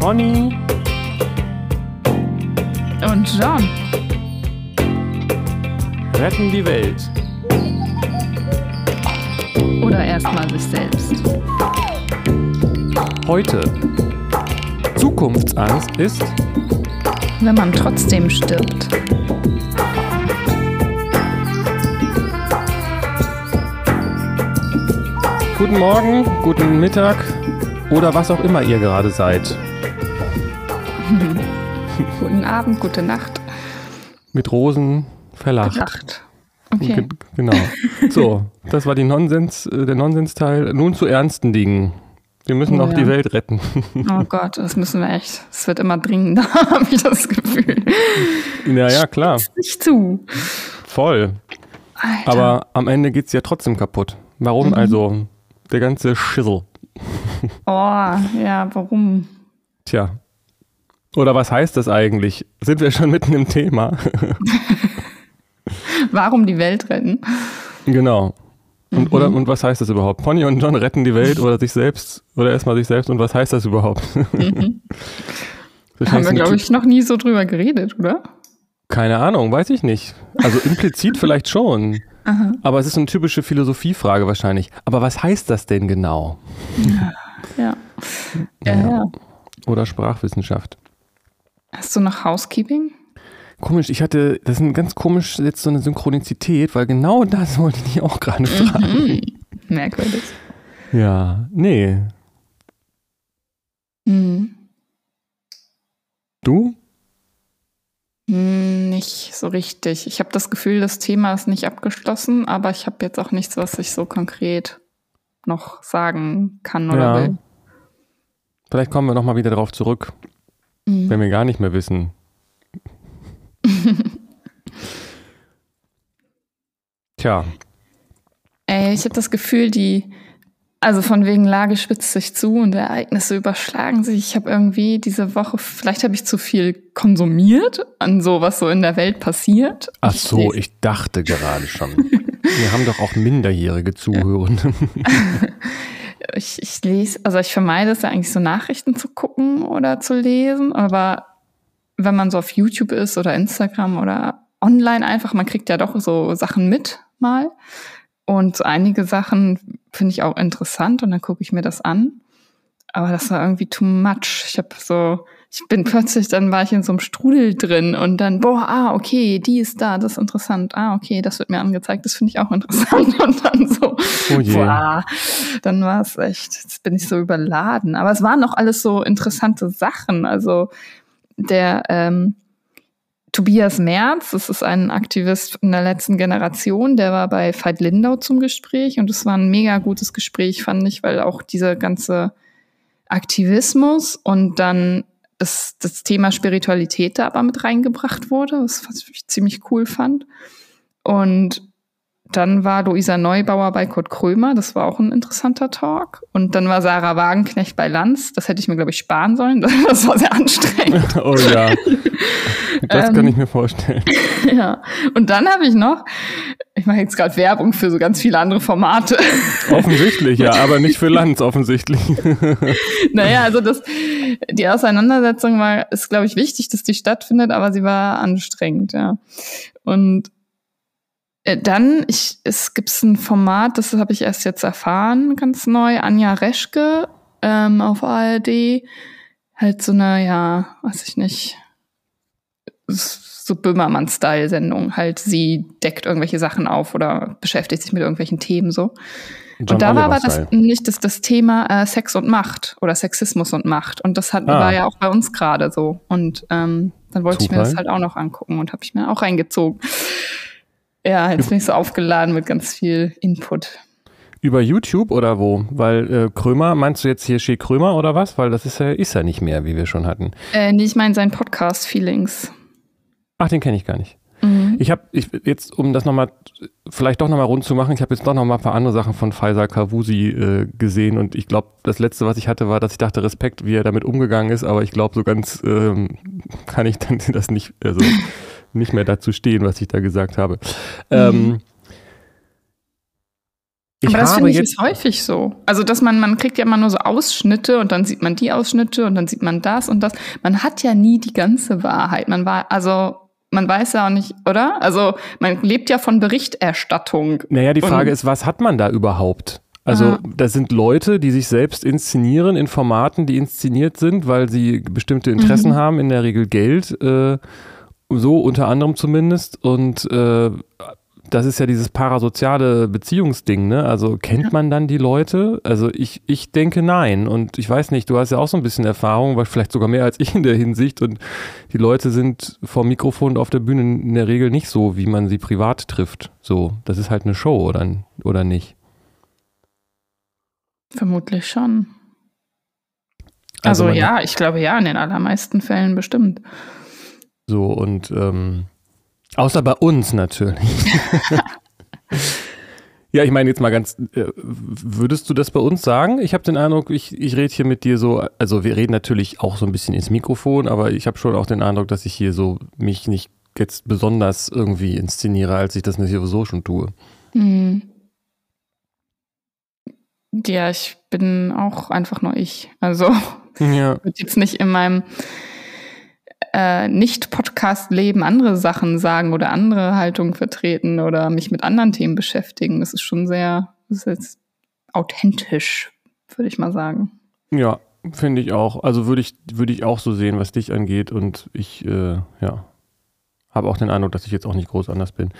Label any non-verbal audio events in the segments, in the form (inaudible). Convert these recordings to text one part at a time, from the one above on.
Conny Und John. retten die Welt. Oder erstmal sich selbst. Heute. Zukunftsangst ist Wenn man trotzdem stirbt. guten Morgen, guten Mittag oder was auch immer ihr gerade seid. Abend, gute Nacht. Mit Rosen verlacht. Nacht. Okay. Ge- Genau. (laughs) So, das war die Nonsens, äh, der Nonsensteil. Nun zu ernsten Dingen. Wir müssen Oh auch ja. die Welt retten. Oh (laughs) Gott, das müssen wir echt. Es wird immer dringender, (laughs) habe ich das Gefühl. ja, ja, klar. Nicht zu. Voll. Alter. Aber am Ende geht's ja trotzdem kaputt. Warum Mhm. also der ganze Schissel? Oh, ja, warum? Tja. Oder was heißt das eigentlich? Sind wir schon mitten im Thema? (laughs) Warum die Welt retten? genau. Und, Mhm. oder, und was heißt das überhaupt? Pony und John retten die Welt oder sich selbst oder erstmal sich selbst und was heißt das überhaupt? (laughs) Mhm. Das Haben wir, glaube ich, noch nie so drüber geredet, oder? Keine Ahnung, weiß ich nicht. Also implizit (laughs) vielleicht schon. Aha. Aber es ist eine typische Philosophiefrage wahrscheinlich. Aber was heißt das denn genau? Ja. Ja, ja. Oder Sprachwissenschaft. Hast du noch Housekeeping? Komisch, ich hatte, das ist ein ganz komisch jetzt so eine Synchronizität, weil genau das wollte ich dich auch gerade fragen. Mhm. Merkwürdig. Ja, nee. Mhm. Du? Hm, Nicht so richtig. Ich habe das Gefühl, das Thema ist nicht abgeschlossen, aber ich habe jetzt auch nichts, was ich so konkret noch sagen kann oder Ja. will. Vielleicht kommen wir nochmal wieder darauf zurück, Mhm. wenn wir gar nicht mehr wissen. (laughs) Tja, Ey, ich habe das Gefühl, die, also von wegen Lage spitzt sich zu und Ereignisse überschlagen sich. Ich habe irgendwie diese Woche, vielleicht habe ich zu viel konsumiert an so, was so in der Welt passiert. ach Ich so, lese- ich dachte gerade schon. Wir haben doch auch minderjährige Zuhörende. (laughs) ich, ich lese, also ich vermeide es ja eigentlich so Nachrichten zu gucken oder zu lesen, aber wenn man so auf YouTube ist oder Instagram oder online einfach, man kriegt ja doch so Sachen mit mal. Und einige Sachen finde ich auch interessant und dann gucke ich mir das an. Aber das war irgendwie too much. Ich habe so, ich bin plötzlich, dann war ich in so einem Strudel drin und dann, boah, ah, okay, die ist da, das ist interessant. Ah, okay, das wird mir angezeigt, das finde ich auch interessant. (laughs) Und dann so, Oh je. boah, dann war es echt, jetzt bin ich so überladen. Aber es waren noch alles so interessante Sachen. Also der ähm, Tobias Merz, das ist ein Aktivist in der letzten Generation, der war bei Veit Lindau zum Gespräch und es war ein mega gutes Gespräch, fand ich, weil auch dieser ganze Aktivismus und dann das, das Thema Spiritualität da aber mit reingebracht wurde, was ich ziemlich cool fand. Und dann war Luisa Neubauer bei Kurt Krömer, das war auch ein interessanter Talk. Und dann war Sarah Wagenknecht bei Lanz, das hätte ich mir, glaube ich, sparen sollen. (laughs) Das war sehr anstrengend. (laughs) Oh ja. Das Ähm. kann ich mir vorstellen. (laughs) ja. Und dann habe ich noch, ich mache jetzt gerade Werbung für so ganz viele andere Formate. Offensichtlich, ja, aber nicht für Lanz offensichtlich. naja, also das, die Auseinandersetzung war, ist, glaube ich, wichtig, dass die stattfindet, aber sie war anstrengend, ja. Und dann, ich, es gibt ein Format, das habe ich erst jetzt erfahren, ganz neu, Anja Reschke ähm, auf ARD. Halt so eine, ja, weiß ich nicht, so Böhmermann-Style-Sendung. Halt, sie deckt irgendwelche Sachen auf oder beschäftigt sich mit irgendwelchen Themen so. John und da war aber Oliver das nicht das, das Thema äh, Sex und Macht oder Sexismus und Macht. Und das hat, Ah. war ja auch bei uns gerade so. Und ähm, dann wollte ich mir das Zufall? halt auch noch angucken und habe ich mir auch reingezogen. Ja, jetzt bin ich so aufgeladen mit ganz viel Input. Über YouTube oder wo? Weil äh, Krömer, meinst du jetzt hier Shea Krömer oder was? Weil das ist ja, ist ja nicht mehr, wie wir schon hatten. Äh, nee, ich meine sein Podcast Feelings. Ach, den kenne ich gar nicht. Mhm. Ich habe ich, jetzt, um das nochmal, vielleicht doch nochmal rund zu machen, ich habe jetzt doch nochmal ein paar andere Sachen von Faisal Kavusi äh, gesehen und ich glaube, das letzte, was ich hatte, war, dass ich dachte, Respekt, wie er damit umgegangen ist, aber ich glaube, so ganz ähm, kann ich (laughs) dann das nicht, also nicht mehr dazu stehen, was ich da gesagt habe. Ähm, Ich Aber das finde ich jetzt, ist häufig so. Also, dass man, man kriegt ja immer nur so Ausschnitte und dann sieht man die Ausschnitte und dann sieht man das und das. Man hat ja nie die ganze Wahrheit. Man war, also, man weiß ja auch nicht, oder? Also, man lebt ja von Berichterstattung. naja, die Frage Und- ist, was hat man da überhaupt? Also, das sind Leute, die sich selbst inszenieren in Formaten, die inszeniert sind, weil sie bestimmte Interessen Mhm. haben, in der Regel Geld, äh, so unter anderem zumindest. Und äh, das ist ja dieses parasoziale Beziehungsding, ne? Also kennt man dann die Leute? Also ich, ich denke nein. Und ich weiß nicht, du hast ja auch so ein bisschen Erfahrung, vielleicht sogar mehr als ich in der Hinsicht. Und die Leute sind vor Mikrofon und auf der Bühne in der Regel nicht so, wie man sie privat trifft. So, das ist halt eine Show, oder, oder nicht? Vermutlich schon. Also, man- ja, ich glaube ja, in den allermeisten Fällen bestimmt. So, und ähm, außer bei uns natürlich. (laughs) ja, ich meine jetzt mal ganz, äh, würdest du das bei uns sagen? Ich habe den Eindruck, ich, ich rede hier mit dir so, also wir reden natürlich auch so ein bisschen ins Mikrofon, aber ich habe schon auch den Eindruck, dass ich hier so mich nicht jetzt besonders irgendwie inszeniere, als ich das sowieso schon tue. Hm. Ja, ich bin auch einfach nur ich. Also, Ja. (laughs) ich würde jetzt nicht in meinem äh, Nicht-Podcast-Leben andere Sachen sagen oder andere Haltungen vertreten oder mich mit anderen Themen beschäftigen. Das ist schon sehr, das ist jetzt authentisch, würde ich mal sagen. Ja, finde ich auch. Also würde ich, würde ich auch so sehen, was dich angeht. Und ich, äh, ja, habe auch den Eindruck, dass ich jetzt auch nicht groß anders bin.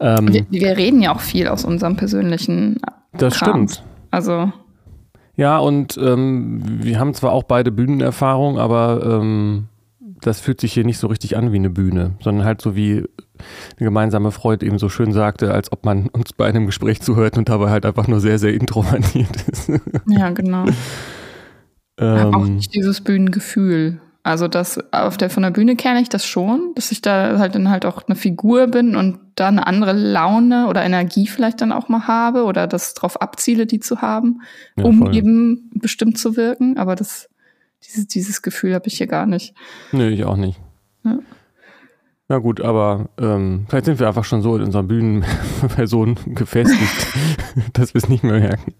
Ähm, Wir, wir reden ja auch viel aus unserem persönlichen das Kram. stimmt. Also, Ja, und ähm, wir haben zwar auch beide Bühnenerfahrung, aber ähm, das fühlt sich hier nicht so richtig an wie eine Bühne, sondern halt so wie eine gemeinsame Freund eben so schön sagte, als ob man uns bei einem Gespräch zuhört und dabei halt einfach nur sehr, sehr introvertiert ist. (laughs) ja, genau. Hab auch ähm, nicht dieses Bühnengefühl. Also das auf der von der Bühne kenne ich das schon, dass ich da halt dann halt auch eine Figur bin und da eine andere Laune oder Energie vielleicht dann auch mal habe oder das drauf abziele, die zu haben, ja, um voll. eben bestimmt zu wirken. Aber das dieses dieses Gefühl habe ich hier gar nicht. Nee, ich auch nicht. Ja. Na gut, aber ähm, vielleicht sind wir einfach schon so in unseren Bühnenpersonen (laughs) gefestigt, (laughs) dass wir es nicht mehr merken.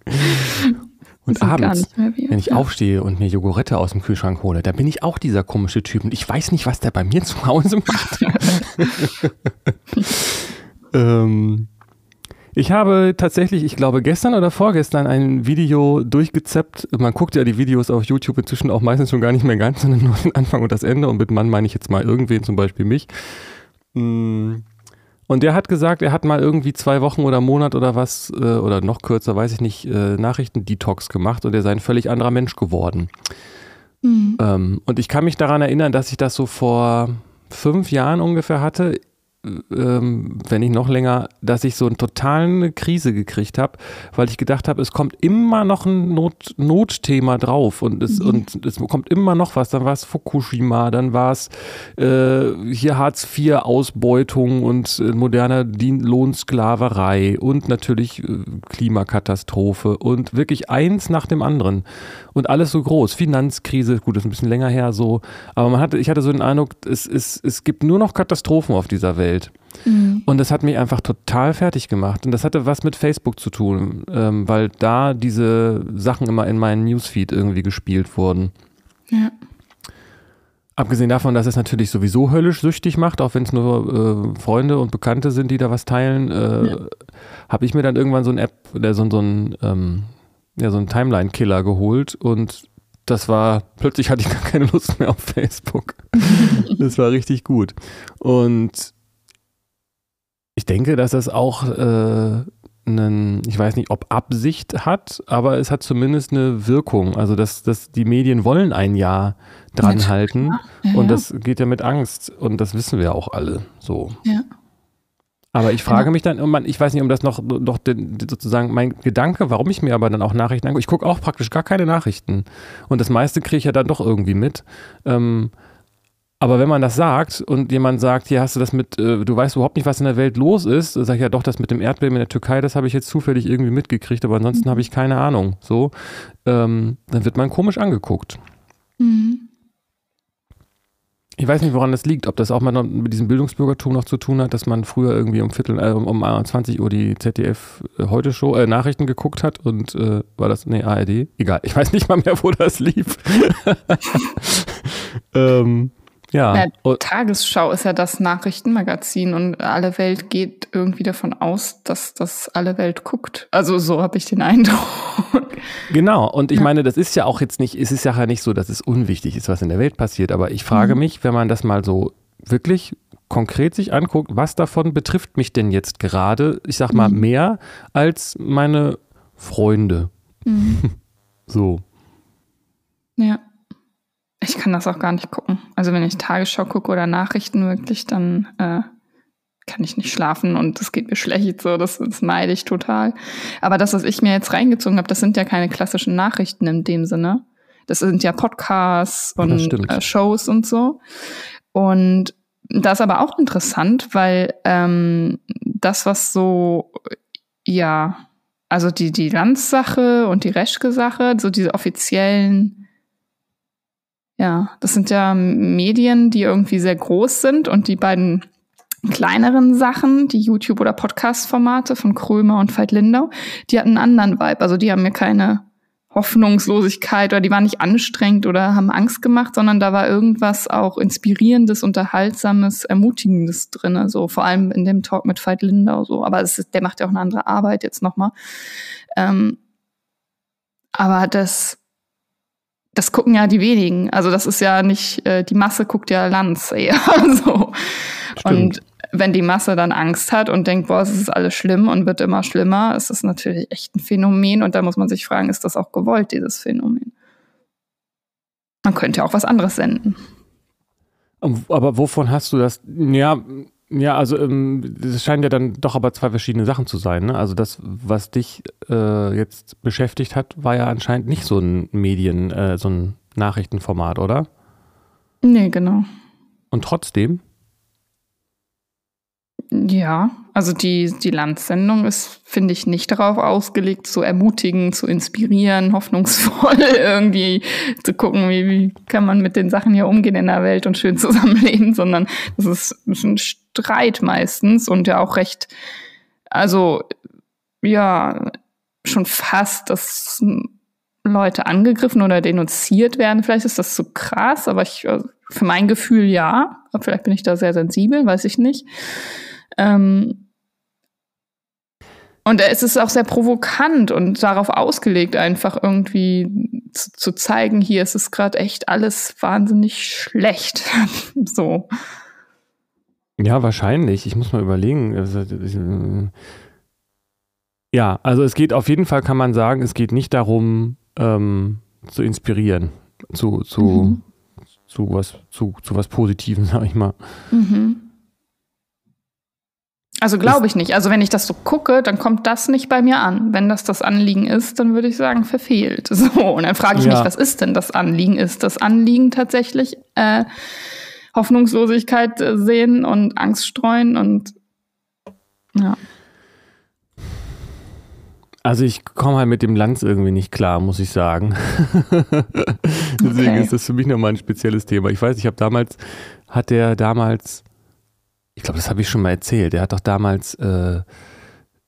Und abends, wir. wenn ich ja. aufstehe und mir Jogurette aus dem Kühlschrank hole, da bin ich auch dieser komische Typ und ich weiß nicht, was der bei mir (laughs) zu Hause macht. ähm, ich habe tatsächlich, ich glaube gestern oder vorgestern ein Video durchgezappt. Man guckt ja die Videos auf YouTube inzwischen auch meistens schon gar nicht mehr ganz, (laughs) sondern nur den Anfang und das Ende. Und mit Mann meine ich jetzt mal irgendwen, zum Beispiel mich. Mm. Und der hat gesagt, er hat mal irgendwie zwei Wochen oder Monat oder was, äh, oder noch kürzer, weiß ich nicht, äh, Nachrichten-Detox gemacht und er sei ein völlig anderer Mensch geworden. Mhm. Ähm, und ich kann mich daran erinnern, dass ich das so vor fünf Jahren ungefähr hatte, ähm, wenn nicht noch länger, dass ich so eine totale Krise gekriegt habe, weil ich gedacht habe, es kommt immer noch ein Not Notthema drauf und es, Mhm. und es kommt immer noch was. Dann war es Fukushima, dann war es äh, hier Hartz-IV-Ausbeutung und äh, moderne Lohnsklaverei und natürlich äh, Klimakatastrophe und wirklich eins nach dem anderen. Und alles so groß. Finanzkrise, gut, das ist ein bisschen länger her so. Aber man hatte, ich hatte so den Eindruck, es, es, es gibt nur noch Katastrophen auf dieser Welt. Mhm. Und das hat mich einfach total fertig gemacht. Und das hatte was mit Facebook zu tun, ähm, weil da diese Sachen immer in meinen Newsfeed irgendwie gespielt wurden. Ja. Abgesehen davon, dass es natürlich sowieso höllisch süchtig macht, auch wenn es nur äh, Freunde und Bekannte sind, die da was teilen, äh, Ja. habe ich mir dann irgendwann so ein App, der so, so ein, ähm, ja, so ein Timeline-Killer geholt und das war, plötzlich hatte ich gar keine Lust mehr auf Facebook. (laughs) das war richtig gut. Und ich denke, dass das auch äh, einen, ich weiß nicht, ob Absicht hat, aber es hat zumindest eine Wirkung. Also, dass, dass die Medien wollen ein Jahr dran Natürlich, halten. Ja, Und ja. das geht ja mit Angst. Und das wissen wir auch alle so. Ja. Aber ich frage mich dann, man, ich weiß nicht, um das noch, noch den, sozusagen mein Gedanke, warum ich mir aber dann auch Nachrichten angucke. Ich gucke auch praktisch gar keine Nachrichten. Und das meiste kriege ich ja dann doch irgendwie mit. Ähm, aber wenn man das sagt und jemand sagt, hier hast du das mit, äh, du weißt überhaupt nicht, was in der Welt los ist, sage ich ja doch, das mit dem Erdbeben in der Türkei, das habe ich jetzt zufällig irgendwie mitgekriegt, aber ansonsten habe ich keine Ahnung. So, ähm, dann wird man komisch angeguckt. Mhm. Ich weiß nicht, woran das liegt. Ob das auch mal mit diesem Bildungsbürgertum noch zu tun hat, dass man früher irgendwie um Viertel, äh, um 20 Uhr die ZDF äh, heute Show, äh, Nachrichten geguckt hat und äh, war das, nee, ARD? Egal, ich weiß nicht mal mehr, wo das lief. (laughs) ähm, ja. ja. Tagesschau ist ja das Nachrichtenmagazin und alle Welt geht irgendwie davon aus, dass das alle Welt guckt. Also so habe ich den (laughs) Eindruck. Genau, und ich ja. meine, das ist ja auch jetzt nicht, es ist ja nicht so, dass es unwichtig ist, was in der Welt passiert, aber ich frage mhm. mich, wenn man das mal so wirklich konkret sich anguckt, was davon betrifft mich denn jetzt gerade, ich sag mal, mhm. mehr als meine Freunde. Mhm. (laughs) so. Ja. Ich kann das auch gar nicht gucken. Also wenn ich Tagesschau gucke oder Nachrichten wirklich, dann äh, kann ich nicht schlafen und es geht mir schlecht. So, das, das meide ich total. Aber das, was ich mir jetzt reingezogen habe, das sind ja keine klassischen Nachrichten in dem Sinne. Das sind ja Podcasts und äh, Shows und so. Und das ist aber auch interessant, weil ähm, das, was so, ja, also die, die Landssache und die Reschke-Sache, so diese offiziellen ja, das sind ja Medien, die irgendwie sehr groß sind und die beiden kleineren Sachen, die YouTube- oder Podcast-Formate von Krömer und Veit Lindau, die hatten einen anderen Vibe. Also die haben mir keine Hoffnungslosigkeit oder die waren nicht anstrengend oder haben Angst gemacht, sondern da war irgendwas auch Inspirierendes, Unterhaltsames, Ermutigendes drin. Also vor allem in dem Talk mit Veit Lindau so. Aber ist, der macht ja auch eine andere Arbeit jetzt nochmal. Ähm, aber das, das gucken ja die wenigen. Also das ist ja nicht, äh, die Masse guckt ja Lanz eher (laughs) so. Und wenn die Masse dann Angst hat und denkt, boah, es ist alles schlimm und wird immer schlimmer, ist das natürlich echt ein Phänomen. Und da muss man sich fragen, ist das auch gewollt, dieses Phänomen? Man könnte auch was anderes senden. Aber wovon hast du das? Ja, ja, also ähm, das scheinen ja dann doch aber zwei verschiedene Sachen zu sein. Ne? Also das, was dich äh, jetzt beschäftigt hat, war ja anscheinend nicht so ein Medien, äh, so ein Nachrichtenformat, oder? Nee, genau. Und trotzdem? Ja, also die, die Landsendung ist, finde ich, nicht darauf ausgelegt, zu ermutigen, zu inspirieren, (laughs) hoffnungsvoll irgendwie zu gucken, wie, wie kann man mit den Sachen hier umgehen in der Welt und schön zusammenleben, sondern das ist, ist ein Streit meistens und ja auch recht, also ja, schon fast, dass Leute angegriffen oder denunziert werden. Vielleicht ist das zu krass, aber ich, also für mein Gefühl ja. Vielleicht bin ich da sehr sensibel, weiß ich nicht. Ähm, und es ist auch sehr provokant und darauf ausgelegt, einfach irgendwie zu, zu zeigen, hier ist es gerade echt alles wahnsinnig schlecht. (laughs) so. Ja, wahrscheinlich. Ich muss mal überlegen. Also, äh, ja, also es geht auf jeden Fall, kann man sagen, es geht nicht darum, ähm, zu inspirieren, zu, zu, mhm. zu, was, zu, zu was Positivem, (laughs) sag ich mal. Mhm. Also glaube ich nicht. Also wenn ich das so gucke, dann kommt das nicht bei mir an. Wenn das das Anliegen ist, dann würde ich sagen, verfehlt. (laughs) So, und dann frage ich ja. mich, was ist denn das Anliegen? Ist das Anliegen tatsächlich äh, Hoffnungslosigkeit äh, sehen und Angst streuen und ja. Also ich komme halt mit dem Lanz irgendwie nicht klar, muss ich sagen. (laughs) Deswegen okay. ist das für mich nochmal ein spezielles Thema. Ich weiß, ich habe damals, hat der damals ich glaube, das habe ich schon mal erzählt. Er hat doch damals, äh,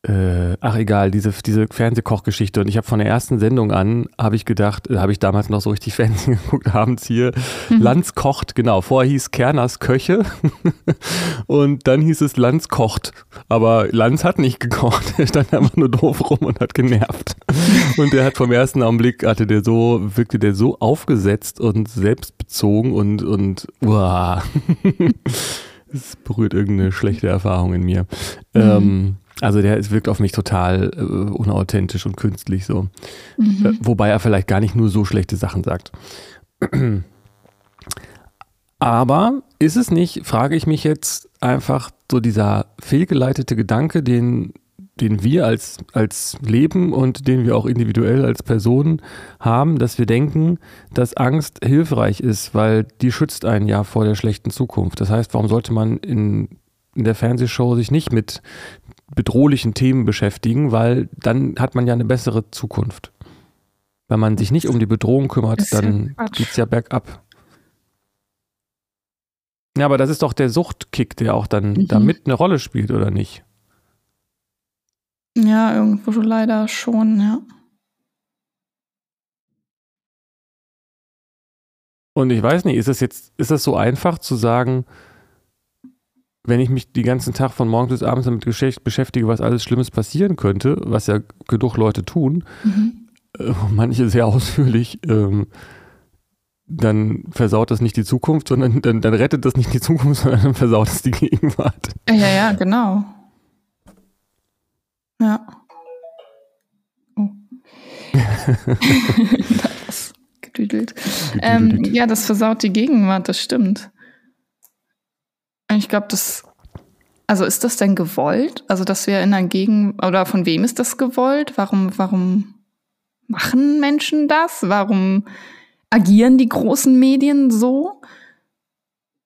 äh, ach egal, diese, diese Fernsehkochgeschichte. Und ich habe von der ersten Sendung an, habe ich gedacht, äh, habe ich damals noch so richtig (laughs) Fernsehen geguckt, abends hier, mhm. Lanz kocht, genau. Vorher hieß Kerners Köche (laughs) und dann hieß es Lanz kocht. Aber Lanz hat nicht gekocht. Er stand einfach nur doof rum und hat genervt. (laughs) Und der hat vom ersten Augenblick, hatte der so, wirkte der so aufgesetzt und selbstbezogen und, und, uah. Es berührt irgendeine schlechte Erfahrung in mir. Mhm. Ähm, also der wirkt auf mich total äh, unauthentisch und künstlich so. Mhm. Äh, wobei er vielleicht gar nicht nur so schlechte Sachen sagt. Aber ist es nicht, frage ich mich jetzt, einfach so dieser fehlgeleitete Gedanke, den den wir als, als Leben und den wir auch individuell als Personen haben, dass wir denken, dass Angst hilfreich ist, weil die schützt einen ja vor der schlechten Zukunft. Das heißt, warum sollte man in, in der Fernsehshow sich nicht mit bedrohlichen Themen beschäftigen, weil dann hat man ja eine bessere Zukunft. Wenn man sich nicht um die Bedrohung kümmert, dann geht es ja bergab. Ja, aber das ist doch der Suchtkick, der auch dann Mhm. da mit eine Rolle spielt, oder nicht? Ja, irgendwo leider schon, ja. Und ich weiß nicht, ist das jetzt, ist das so einfach zu sagen, wenn ich mich den ganzen Tag von morgens bis abends damit beschäftige, was alles Schlimmes passieren könnte, was ja genug Leute tun, Mhm. äh, manche sehr ausführlich, ähm, dann versaut das nicht die Zukunft, sondern dann, dann rettet das nicht die Zukunft, (laughs) sondern dann versaut es die Gegenwart. Ja, ja, genau. Ja. Oh. da hat was gedüdelt. Ähm, ja, das versaut die Gegenwart, das stimmt. Ich glaube, das. Also ist das denn gewollt? Also, dass wir in einer Gegend. Oder von wem ist das gewollt? Warum, warum machen Menschen das? Warum agieren die großen Medien so?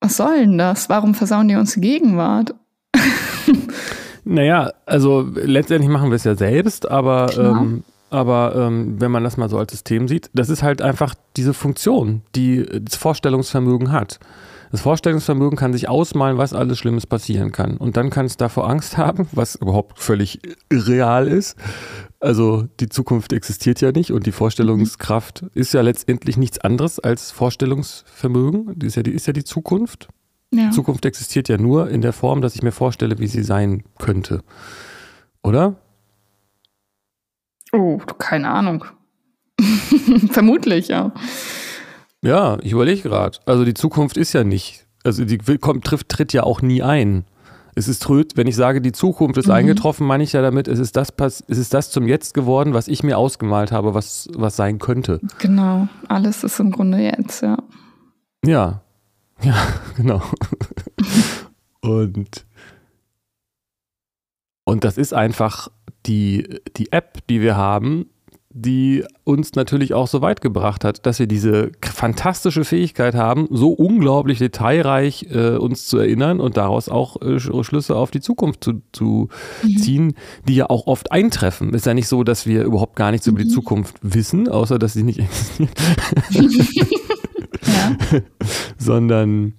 Was soll denn das? Warum versauen die uns die Gegenwart? (laughs) Naja, also letztendlich machen wir es ja selbst, aber, Klar. ähm, aber ähm, wenn man das mal so als System sieht, das ist halt einfach diese Funktion, die das Vorstellungsvermögen hat. Das Vorstellungsvermögen kann sich ausmalen, was alles Schlimmes passieren kann. Und dann kann es davor Angst haben, was überhaupt völlig irreal ist. Also die Zukunft existiert ja nicht und die Vorstellungskraft ist ja letztendlich nichts anderes als Vorstellungsvermögen. Die ist ja die, ist ja die Zukunft. Ja. Zukunft existiert ja nur in der Form, dass ich mir vorstelle, wie sie sein könnte. Oder? Oh, keine Ahnung. (laughs) Vermutlich, ja. Ja, ich überlege gerade. Also die Zukunft ist ja nicht, also die kommt, trifft, tritt ja auch nie ein. Es ist tröd, wenn ich sage, die Zukunft ist Mhm. eingetroffen, meine ich ja damit, es ist das, es ist das zum Jetzt geworden, was ich mir ausgemalt habe, was, was sein könnte. Genau. Alles ist im Grunde jetzt, ja. Ja, ja, (laughs) genau. und, und das ist einfach die, die App, die wir haben, die uns natürlich auch so weit gebracht hat, dass wir diese fantastische Fähigkeit haben, so unglaublich detailreich äh, uns zu erinnern und daraus auch äh, Sch- Schlüsse auf die Zukunft zu, zu ziehen, die ja auch oft eintreffen. Ist ja nicht so, dass wir überhaupt gar nichts über die Zukunft wissen, außer dass sie nicht (laughs) existiert (laughs) ja. Sondern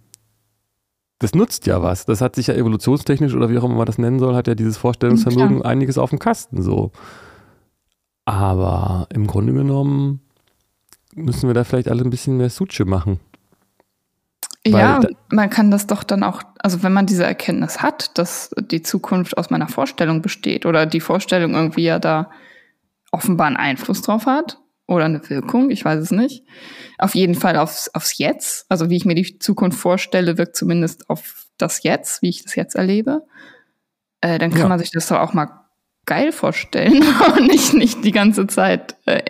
das nutzt ja was. Das hat sich ja evolutionstechnisch oder wie auch immer man das nennen soll, hat ja dieses Vorstellungsvermögen einiges auf dem Kasten so. Aber im Grunde genommen müssen wir da vielleicht alle ein bisschen mehr Suche machen. Weil Ja, man kann das doch dann auch, also wenn man diese Erkenntnis hat, dass die Zukunft aus meiner Vorstellung besteht oder die Vorstellung irgendwie ja da offenbar einen Einfluss drauf hat oder eine Wirkung, ich weiß es nicht. Auf jeden Fall aufs, aufs Jetzt, also wie ich mir die Zukunft vorstelle, wirkt zumindest auf das Jetzt, wie ich das jetzt erlebe. Äh, dann kann Ja. man sich das doch auch mal geil vorstellen (laughs) und nicht, nicht die ganze Zeit äh,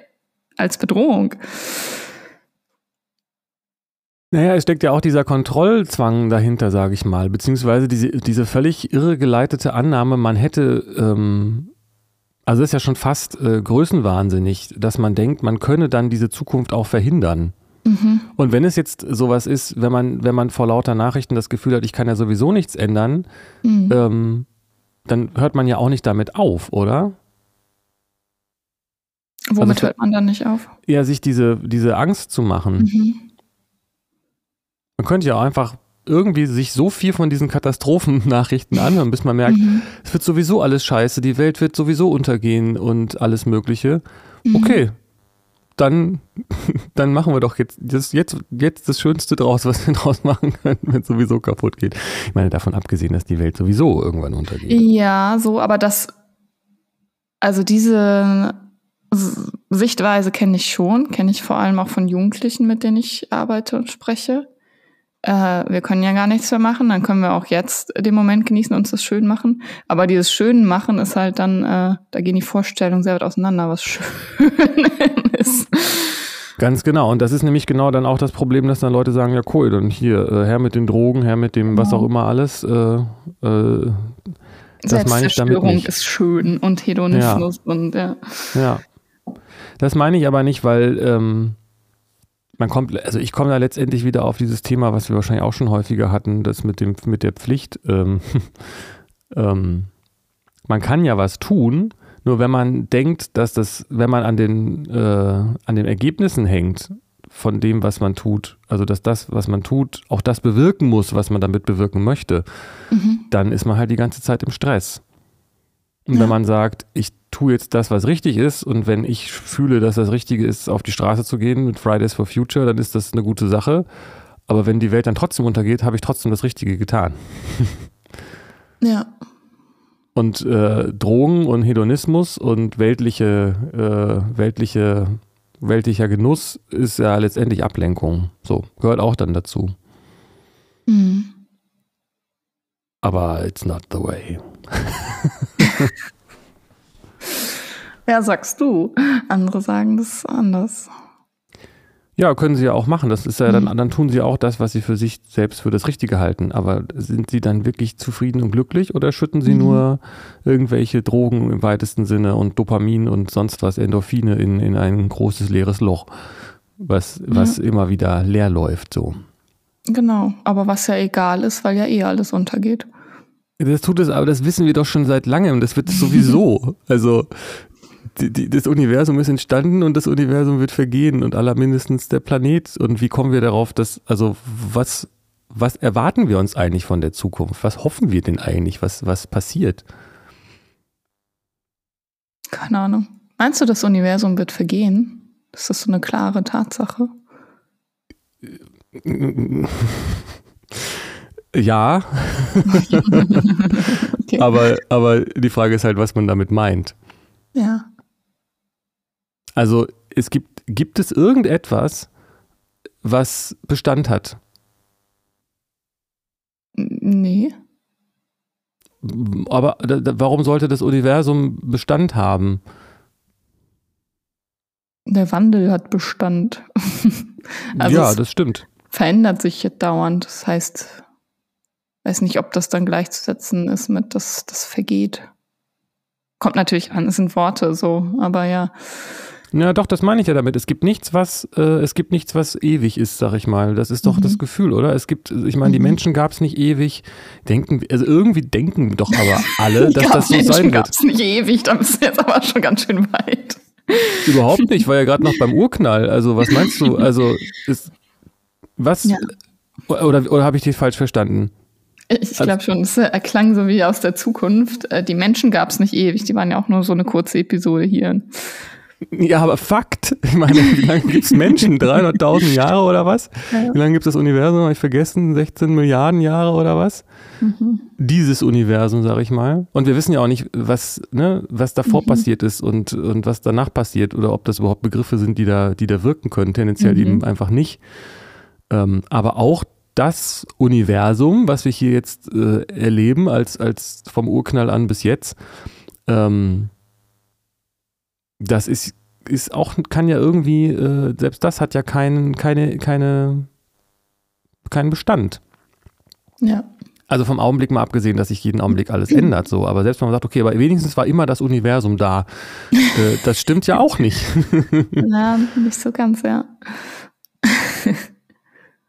als Bedrohung. Naja, es steckt ja auch dieser Kontrollzwang dahinter, sage ich mal, beziehungsweise diese, diese völlig irregeleitete Annahme, man hätte, ähm, also das ist ja schon fast äh, größenwahnsinnig, dass man denkt, man könne dann diese Zukunft auch verhindern. Mhm. Und wenn es jetzt sowas ist, wenn man, wenn man vor lauter Nachrichten das Gefühl hat, ich kann ja sowieso nichts ändern, Mhm. ähm, dann hört man ja auch nicht damit auf, oder? Womit also- hört man dann nicht auf? Ja, sich diese, diese Angst zu machen. Mhm. Man könnte ja auch einfach irgendwie sich so viel von diesen Katastrophennachrichten anhören, bis man merkt, Mhm. es wird sowieso alles scheiße, die Welt wird sowieso untergehen und alles Mögliche. Mhm. Okay, dann, (laughs) dann machen wir doch jetzt das, jetzt, jetzt das Schönste draus, was wir (laughs) draus machen können, wenn es sowieso kaputt geht. Ich meine, davon abgesehen, dass die Welt sowieso irgendwann untergeht. Ja, so, aber das, also diese Sichtweise kenne ich schon, kenne ich vor allem auch von Jugendlichen, mit denen ich arbeite und spreche. Äh, wir können ja gar nichts mehr machen, dann können wir auch jetzt den Moment genießen und uns das schön machen. Aber dieses Schön machen ist halt dann, äh, da gehen die Vorstellungen sehr weit auseinander, was schön (laughs) ist. Ganz genau. Und das ist nämlich genau dann auch das Problem, dass dann Leute sagen, ja cool, dann hier, äh, her mit den Drogen, her mit dem, was Genau. auch immer alles. Äh, äh, das meine ich damit nicht. ist schön und Hedonismus und ja. Ja. Das meine ich aber nicht, weil ähm, man kommt, also ich komme da letztendlich wieder auf dieses Thema, was wir wahrscheinlich auch schon häufiger hatten, das mit dem, mit der Pflicht. Ähm, (laughs) ähm, man kann ja was tun, nur wenn man denkt, dass das, wenn man an den, äh, an den Ergebnissen hängt, von dem, was man tut, also dass das, was man tut, auch das bewirken muss, was man damit bewirken möchte, mhm. dann ist man halt die ganze Zeit im Stress. Und ja. wenn man sagt, ich tue jetzt das, was richtig ist, und wenn ich fühle, dass das Richtige ist, auf die Straße zu gehen mit Fridays for Future, dann ist das eine gute Sache. Aber wenn die Welt dann trotzdem untergeht, habe ich trotzdem das Richtige getan. (laughs) Ja. Und äh, Drogen und Hedonismus und weltliche, äh, weltliche, weltlicher Genuss ist ja letztendlich Ablenkung. So, gehört auch dann dazu. Mhm. Aber it's not the way. (laughs) (laughs) ja, sagst du. Andere sagen das anders. Ja, können sie ja auch machen. Das ist ja dann, mhm. dann tun sie auch das, was sie für sich selbst für das Richtige halten. Aber sind sie dann wirklich zufrieden und glücklich oder schütten sie mhm. nur irgendwelche Drogen im weitesten Sinne und Dopamin und sonst was, Endorphine in, in ein großes leeres Loch, was, was ja. immer wieder leer läuft, so. Genau, aber was ja egal ist, weil ja eh alles untergeht. Das tut es, aber das wissen wir doch schon seit langem. Das wird sowieso. (laughs) also die, die, das Universum ist entstanden und das Universum wird vergehen und aller mindestens der Planet. Und wie kommen wir darauf, dass, also was, was erwarten wir uns eigentlich von der Zukunft? Was hoffen wir denn eigentlich? Was, was passiert? Keine Ahnung. Meinst du, das Universum wird vergehen? Ist das so eine klare Tatsache? (laughs) Ja. (laughs) okay. aber, aber die Frage ist halt, was man damit meint. Ja. Also es gibt, gibt es irgendetwas, was Bestand hat? Nee. Aber warum sollte das Universum Bestand haben? Der Wandel hat Bestand. (laughs) also ja, das stimmt. Verändert sich dauernd. Das heißt, weiß nicht, ob das dann gleichzusetzen ist mit, dass das vergeht. Kommt natürlich an, es sind Worte so, aber ja. Ja, doch, das meine ich ja damit. Es gibt nichts, was, äh, es gibt nichts, was ewig ist, sag ich mal. Das ist doch mhm. das Gefühl, oder? Es gibt, ich meine, die mhm. Menschen gab es nicht ewig. Denken, also irgendwie denken doch aber alle, (laughs) dass das so Menschen sein wird. gab es nicht ewig, da bist du jetzt aber schon ganz schön weit. Überhaupt nicht, war ja gerade noch beim Urknall. Also, was meinst du? Also, ist, was, ja. oder, oder habe ich dich falsch verstanden? Ich glaube also, schon, es erklang so wie aus der Zukunft. Äh, die Menschen gab es nicht ewig, die waren ja auch nur so eine kurze Episode hier. Ja, aber Fakt. (laughs) Ich meine, wie lange gibt es Menschen? 300.000 Jahre oder was? Wie lange gibt es das Universum? Habe ich vergessen? 16 Milliarden Jahre oder was? Mhm. Dieses Universum, sage ich mal. Und wir wissen ja auch nicht, was, ne, was davor mhm. passiert ist und, und was danach passiert oder ob das überhaupt Begriffe sind, die da, die da wirken können. Tendenziell mhm. eben einfach nicht. Ähm, aber auch das Universum, was wir hier jetzt äh, erleben, als, als vom Urknall an bis jetzt, ähm, das ist, ist auch, kann ja irgendwie, äh, selbst das hat ja keinen, keine, keine, keinen Bestand. Ja. Also vom Augenblick mal abgesehen, dass sich jeden Augenblick alles ändert, so. Aber selbst wenn man sagt, okay, aber wenigstens war immer das Universum da, äh, das stimmt ja auch nicht. (laughs) Na, nicht so ganz, ja. (laughs)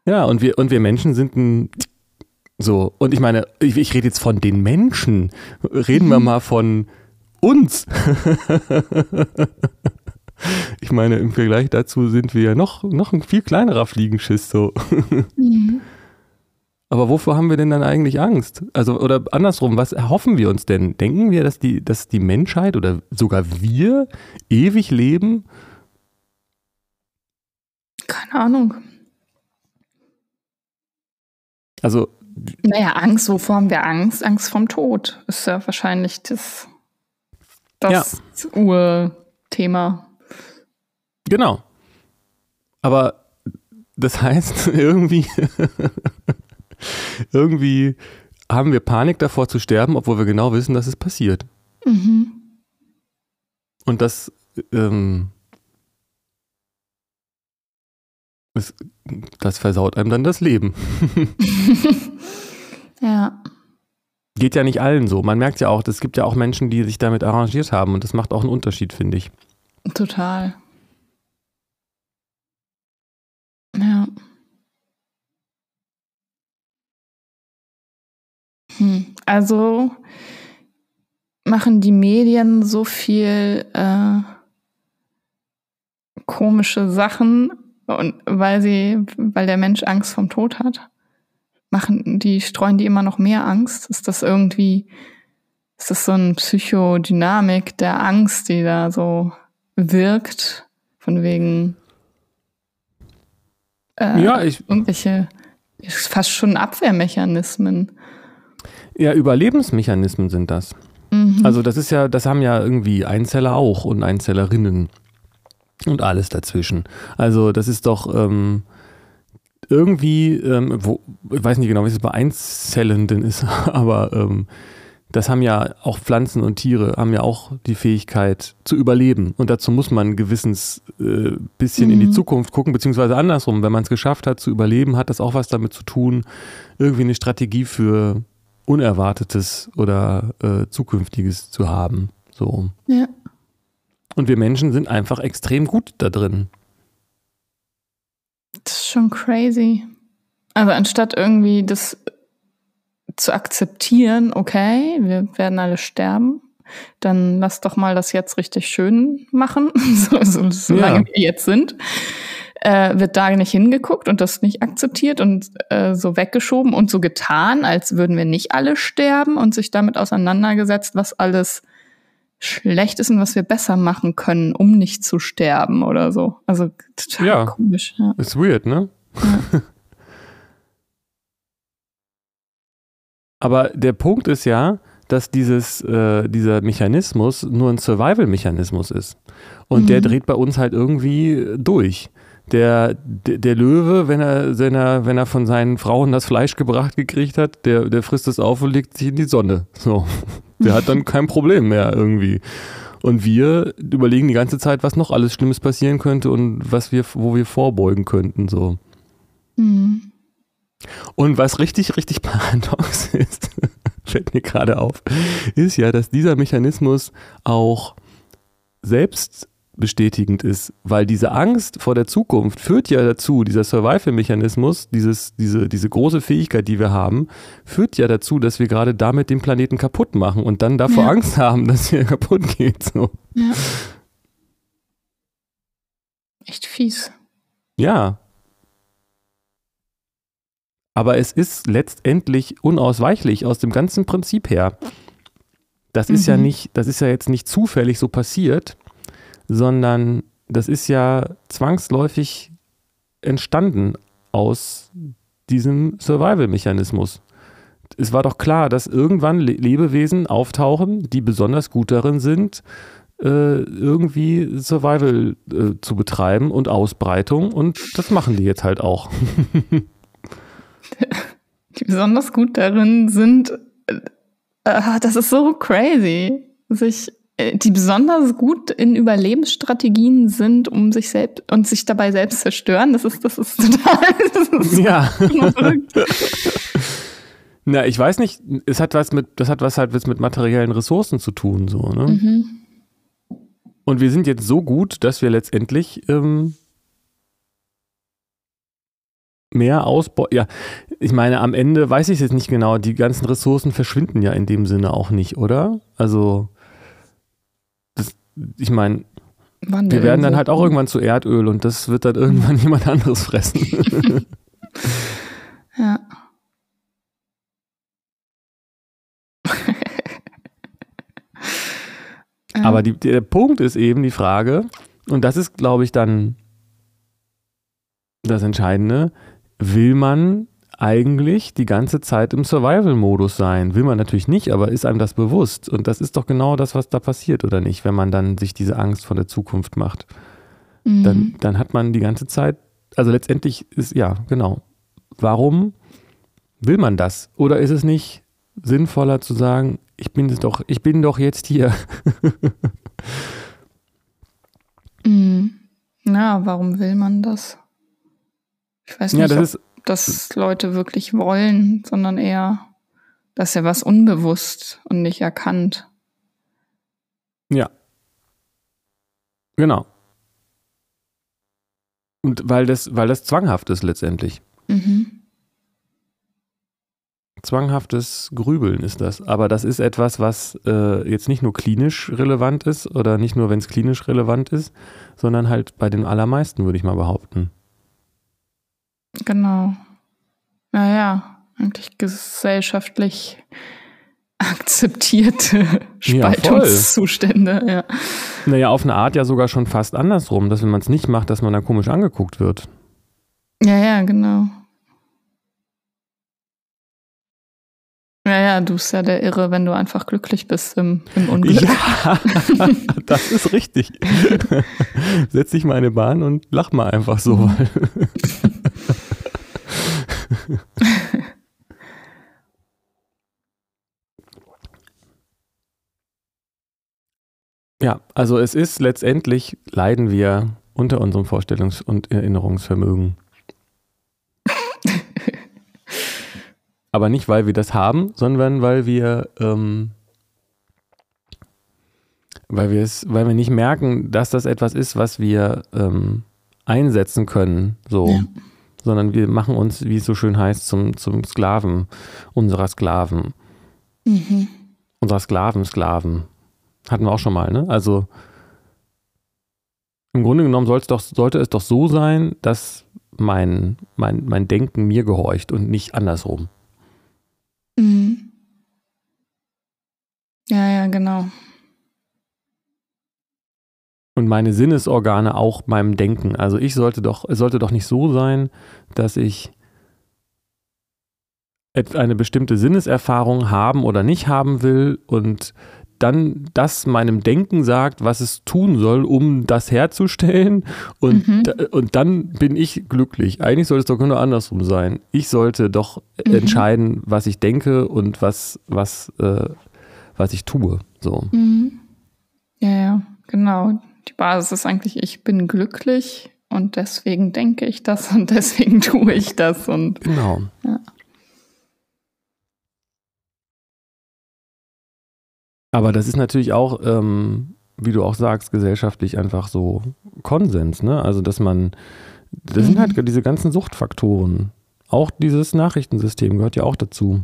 Ja, und wir, und wir Menschen sind ein so, und ich meine, ich, ich rede jetzt von den Menschen. Reden wir mhm. mal von uns. (laughs) ich meine, im Vergleich dazu sind wir ja noch, noch ein viel kleinerer Fliegenschiss so. Mhm. (laughs) Aber wovor haben wir denn dann eigentlich Angst? Also, oder andersrum, was erhoffen wir uns denn? Denken wir, dass die, dass die Menschheit oder sogar wir ewig leben? Keine Ahnung. Also. Naja, Angst, wovor haben wir Angst? Angst vom Tod ist ja wahrscheinlich das, das ja. Urthema. Genau. Aber das heißt, (laughs) irgendwie, (laughs) irgendwie haben wir Panik davor zu sterben, obwohl wir genau wissen, dass es passiert. Mhm. Und das ähm, Das, das versaut einem dann das Leben. (laughs) ja. Geht ja nicht allen so. Man merkt ja auch, es gibt ja auch Menschen, die sich damit arrangiert haben und das macht auch einen Unterschied, finde ich. Total. Ja. Hm. Also machen die Medien so viel äh, komische Sachen Und weil sie, weil der Mensch Angst vom Tod hat, machen die, streuen die immer noch mehr Angst? Ist das irgendwie, ist das so eine Psychodynamik der Angst, die da so wirkt? Von wegen äh, ja, ich, irgendwelche fast schon Abwehrmechanismen. Ja, Überlebensmechanismen sind das. Mhm. Also das ist ja, das haben ja irgendwie Einzeller auch und Einzellerinnen und alles dazwischen. Also das ist doch ähm, irgendwie, ähm, wo, ich weiß nicht genau, wie es bei Einzellenden ist, (laughs) aber ähm, das haben ja auch Pflanzen und Tiere, haben ja auch die Fähigkeit zu überleben. Und dazu muss man gewissens äh, bisschen mhm. in die mhm. Zukunft gucken, beziehungsweise andersrum. Wenn man es geschafft hat zu überleben, hat das auch was damit zu tun, irgendwie eine Strategie für Unerwartetes oder äh, Zukünftiges zu haben. So. Ja. Und wir Menschen sind einfach extrem gut da drin. Das ist schon crazy. Also anstatt irgendwie das zu akzeptieren, okay, wir werden alle sterben, dann lass doch mal das jetzt richtig schön machen, (laughs) so, so, solange ja. wir jetzt sind. Äh, wird da nicht hingeguckt und das nicht akzeptiert und äh, so weggeschoben und so getan, als würden wir nicht alle sterben und sich damit auseinandergesetzt, was alles schlecht ist und was wir besser machen können, um nicht zu sterben oder so. Also total ja. komisch. Ja, ist weird, ne? Ja. Aber der Punkt ist ja, dass dieses, äh, dieser Mechanismus nur ein Survival-Mechanismus ist. Und mhm. der dreht bei uns halt irgendwie durch. Der, der, der, Löwe, wenn er, wenn, er, wenn er von seinen Frauen das Fleisch gebracht gekriegt hat, der, der frisst es auf und legt sich in die Sonne. So. Der hat dann kein Problem mehr irgendwie. Und wir überlegen die ganze Zeit, was noch alles Schlimmes passieren könnte und was wir, wo wir vorbeugen könnten. So. Mhm. Und was richtig, richtig (laughs) paradox ist, (laughs) fällt mir gerade auf, ist ja, dass dieser Mechanismus auch selbst bestätigend ist, weil diese Angst vor der Zukunft führt ja dazu, dieser Survival-Mechanismus, dieses, diese, diese große Fähigkeit, die wir haben, führt ja dazu, dass wir gerade damit den Planeten kaputt machen und dann davor ja. Angst haben, (laughs) dass er kaputt geht. So. Ja. Echt fies. Ja, aber es ist letztendlich unausweichlich aus dem ganzen Prinzip her. Das ist mhm. ja nicht, das ist ja jetzt nicht zufällig so passiert, sondern das ist ja zwangsläufig entstanden aus diesem Survival-Mechanismus. Es war doch klar, dass irgendwann Lebewesen auftauchen, die besonders gut darin sind, äh, irgendwie Survival äh, zu betreiben und Ausbreitung. Und das machen die jetzt halt auch. (laughs) die besonders gut darin sind, äh, das ist so crazy, sich die besonders gut in Überlebensstrategien sind, um sich selbst und sich dabei selbst zerstören. Das ist, das ist (laughs) total. Das ist ja. Na, ich weiß nicht, es hat was mit, das hat was halt mit materiellen Ressourcen zu tun, so, ne? Mhm. Und wir sind jetzt so gut, dass wir letztendlich ähm, mehr ausbauen. Ja, ich meine, am Ende weiß ich jetzt nicht genau, die ganzen Ressourcen verschwinden ja in dem Sinne auch nicht, oder? Also, ich meine, wir werden dann halt auch irgendwann zu Erdöl und das wird dann (laughs) irgendwann jemand anderes fressen. (laughs) ja. (laughs) Aber die, der Punkt ist eben die Frage, und das ist, glaube ich, dann das Entscheidende, will man eigentlich die ganze Zeit im Survival-Modus sein. Will man natürlich nicht, aber ist einem das bewusst? Und das ist doch genau das, was da passiert, oder nicht, wenn man dann sich diese Angst vor der Zukunft macht. Mhm. Dann, dann hat man die ganze Zeit, also letztendlich ist, ja, genau. Warum will man das? Oder ist es nicht sinnvoller zu sagen, ich bin es doch, ich bin doch jetzt hier. (laughs) mhm. Na, warum will man das? Ich weiß nicht, ja, das ist, das Leute wirklich wollen, sondern eher, dass ja was unbewusst und nicht erkannt. Ja. Genau. Und weil das, weil das zwanghaft ist letztendlich. Mhm. Zwanghaftes Grübeln ist das. Aber das ist etwas, was äh, jetzt nicht nur klinisch relevant ist oder nicht nur, wenn es klinisch relevant ist, sondern halt bei den allermeisten, würde ich mal behaupten. Genau. Naja, eigentlich gesellschaftlich akzeptierte Spaltungszustände. Ja, ja. Naja, auf eine Art ja sogar schon fast andersrum, dass wenn man es nicht macht, dass man da komisch angeguckt wird. Ja, ja, genau. Ja, ja, du bist ja der Irre, wenn du einfach glücklich bist im, im Unglück. Ja, (laughs) das ist richtig. (laughs) Setz dich mal in eine Bahn und lach mal einfach so. (laughs) (laughs) ja, also es ist letztendlich, leiden wir unter unserem Vorstellungs- und Erinnerungsvermögen. (laughs) Aber nicht, weil wir das haben, sondern weil wir, ähm, weil wir es, weil wir nicht merken, dass das etwas ist, was wir ähm, einsetzen können, so. Ja. Sondern wir machen uns, wie es so schön heißt, zum, zum Sklaven unserer Sklaven. Mhm. Unserer Sklaven, Sklaven. Hatten wir auch schon mal, ne? Also im Grunde genommen doch, sollte es doch so sein, dass mein, mein, mein Denken mir gehorcht und nicht andersrum. Mhm. Ja, ja, genau. Und meine Sinnesorgane auch meinem Denken. Also ich sollte doch, es sollte doch nicht so sein, dass ich eine bestimmte Sinneserfahrung haben oder nicht haben will und dann das meinem Denken sagt, was es tun soll, um das herzustellen. Und, mhm. und dann bin ich glücklich. Eigentlich sollte es doch nur andersrum sein. Ich sollte doch mhm. entscheiden, was ich denke und was, was, äh, was ich tue. So. Mhm. Ja, ja, genau. Die Basis ist eigentlich, ich bin glücklich und deswegen denke ich das und (laughs) deswegen tue ich das. Und, genau. Ja. Aber das ist natürlich auch, ähm, wie du auch sagst, gesellschaftlich einfach so Konsens, ne? Also, dass man, das sind halt mhm. diese ganzen Suchtfaktoren. Auch dieses Nachrichtensystem gehört ja auch dazu.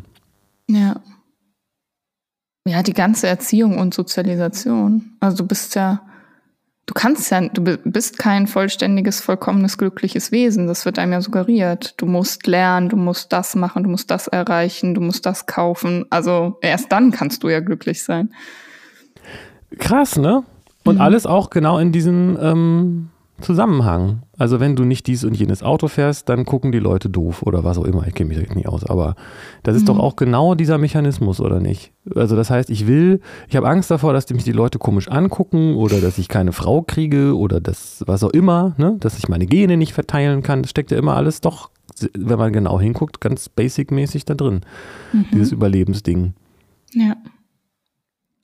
Ja. Ja, die ganze Erziehung und Sozialisation. Also du bist ja du kannst ja, du bist kein vollständiges, vollkommenes, glückliches Wesen. Das wird einem ja suggeriert. Du musst lernen, du musst das machen, du musst das erreichen, du musst das kaufen. Also erst dann kannst du ja glücklich sein. Krass, ne? Und mhm. alles auch genau in diesem ähm, Zusammenhang. Also wenn du nicht dies und jenes Auto fährst, dann gucken die Leute doof oder was auch immer. Ich kenne mich da nicht aus, aber das ist mhm. doch auch genau dieser Mechanismus, oder nicht? Also das heißt, ich will, ich habe Angst davor, dass mich die Leute komisch angucken oder dass ich keine Frau kriege oder das, was auch immer, ne? dass ich meine Gene nicht verteilen kann. Das steckt ja immer alles doch, wenn man genau hinguckt, ganz basic-mäßig da drin. Mhm. Dieses Überlebensding. Ja.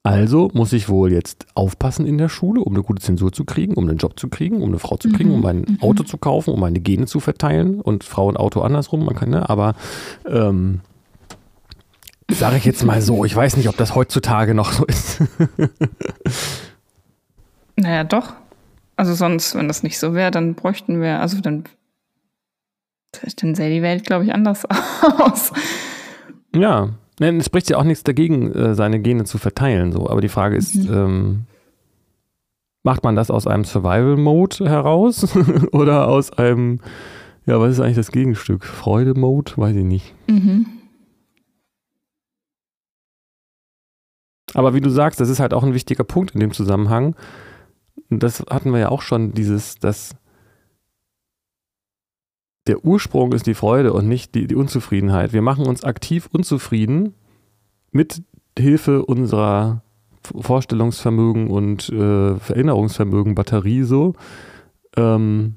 Also muss ich wohl jetzt aufpassen in der Schule, um eine gute Zensur zu kriegen, um einen Job zu kriegen, um eine Frau zu kriegen, mhm. um ein mhm. Auto zu kaufen, um meine Gene zu verteilen und Frau und Auto andersrum, man kann, ne, aber ähm, sage ich jetzt mal so, ich weiß nicht, ob das heutzutage noch so ist. (laughs) naja, doch. Also sonst, wenn das nicht so wäre, dann bräuchten wir, also dann, dann sähe die Welt, glaube ich, anders (laughs) aus. Ja, Nein, es spricht ja auch nichts dagegen, äh, seine Gene zu verteilen, so. Aber die Frage ist, mhm. ähm, macht man das aus einem Survival-Mode heraus (laughs) oder aus einem, ja, was ist eigentlich das Gegenstück? Freude-Mode? Weiß ich nicht. Mhm. Aber wie du sagst, das ist halt auch ein wichtiger Punkt in dem Zusammenhang. Das hatten wir ja auch schon, dieses, dass der Ursprung ist die Freude und nicht die, die Unzufriedenheit. Wir machen uns aktiv unzufrieden mit Hilfe unserer Vorstellungsvermögen und äh, Erinnerungsvermögen Batterie so. Ähm,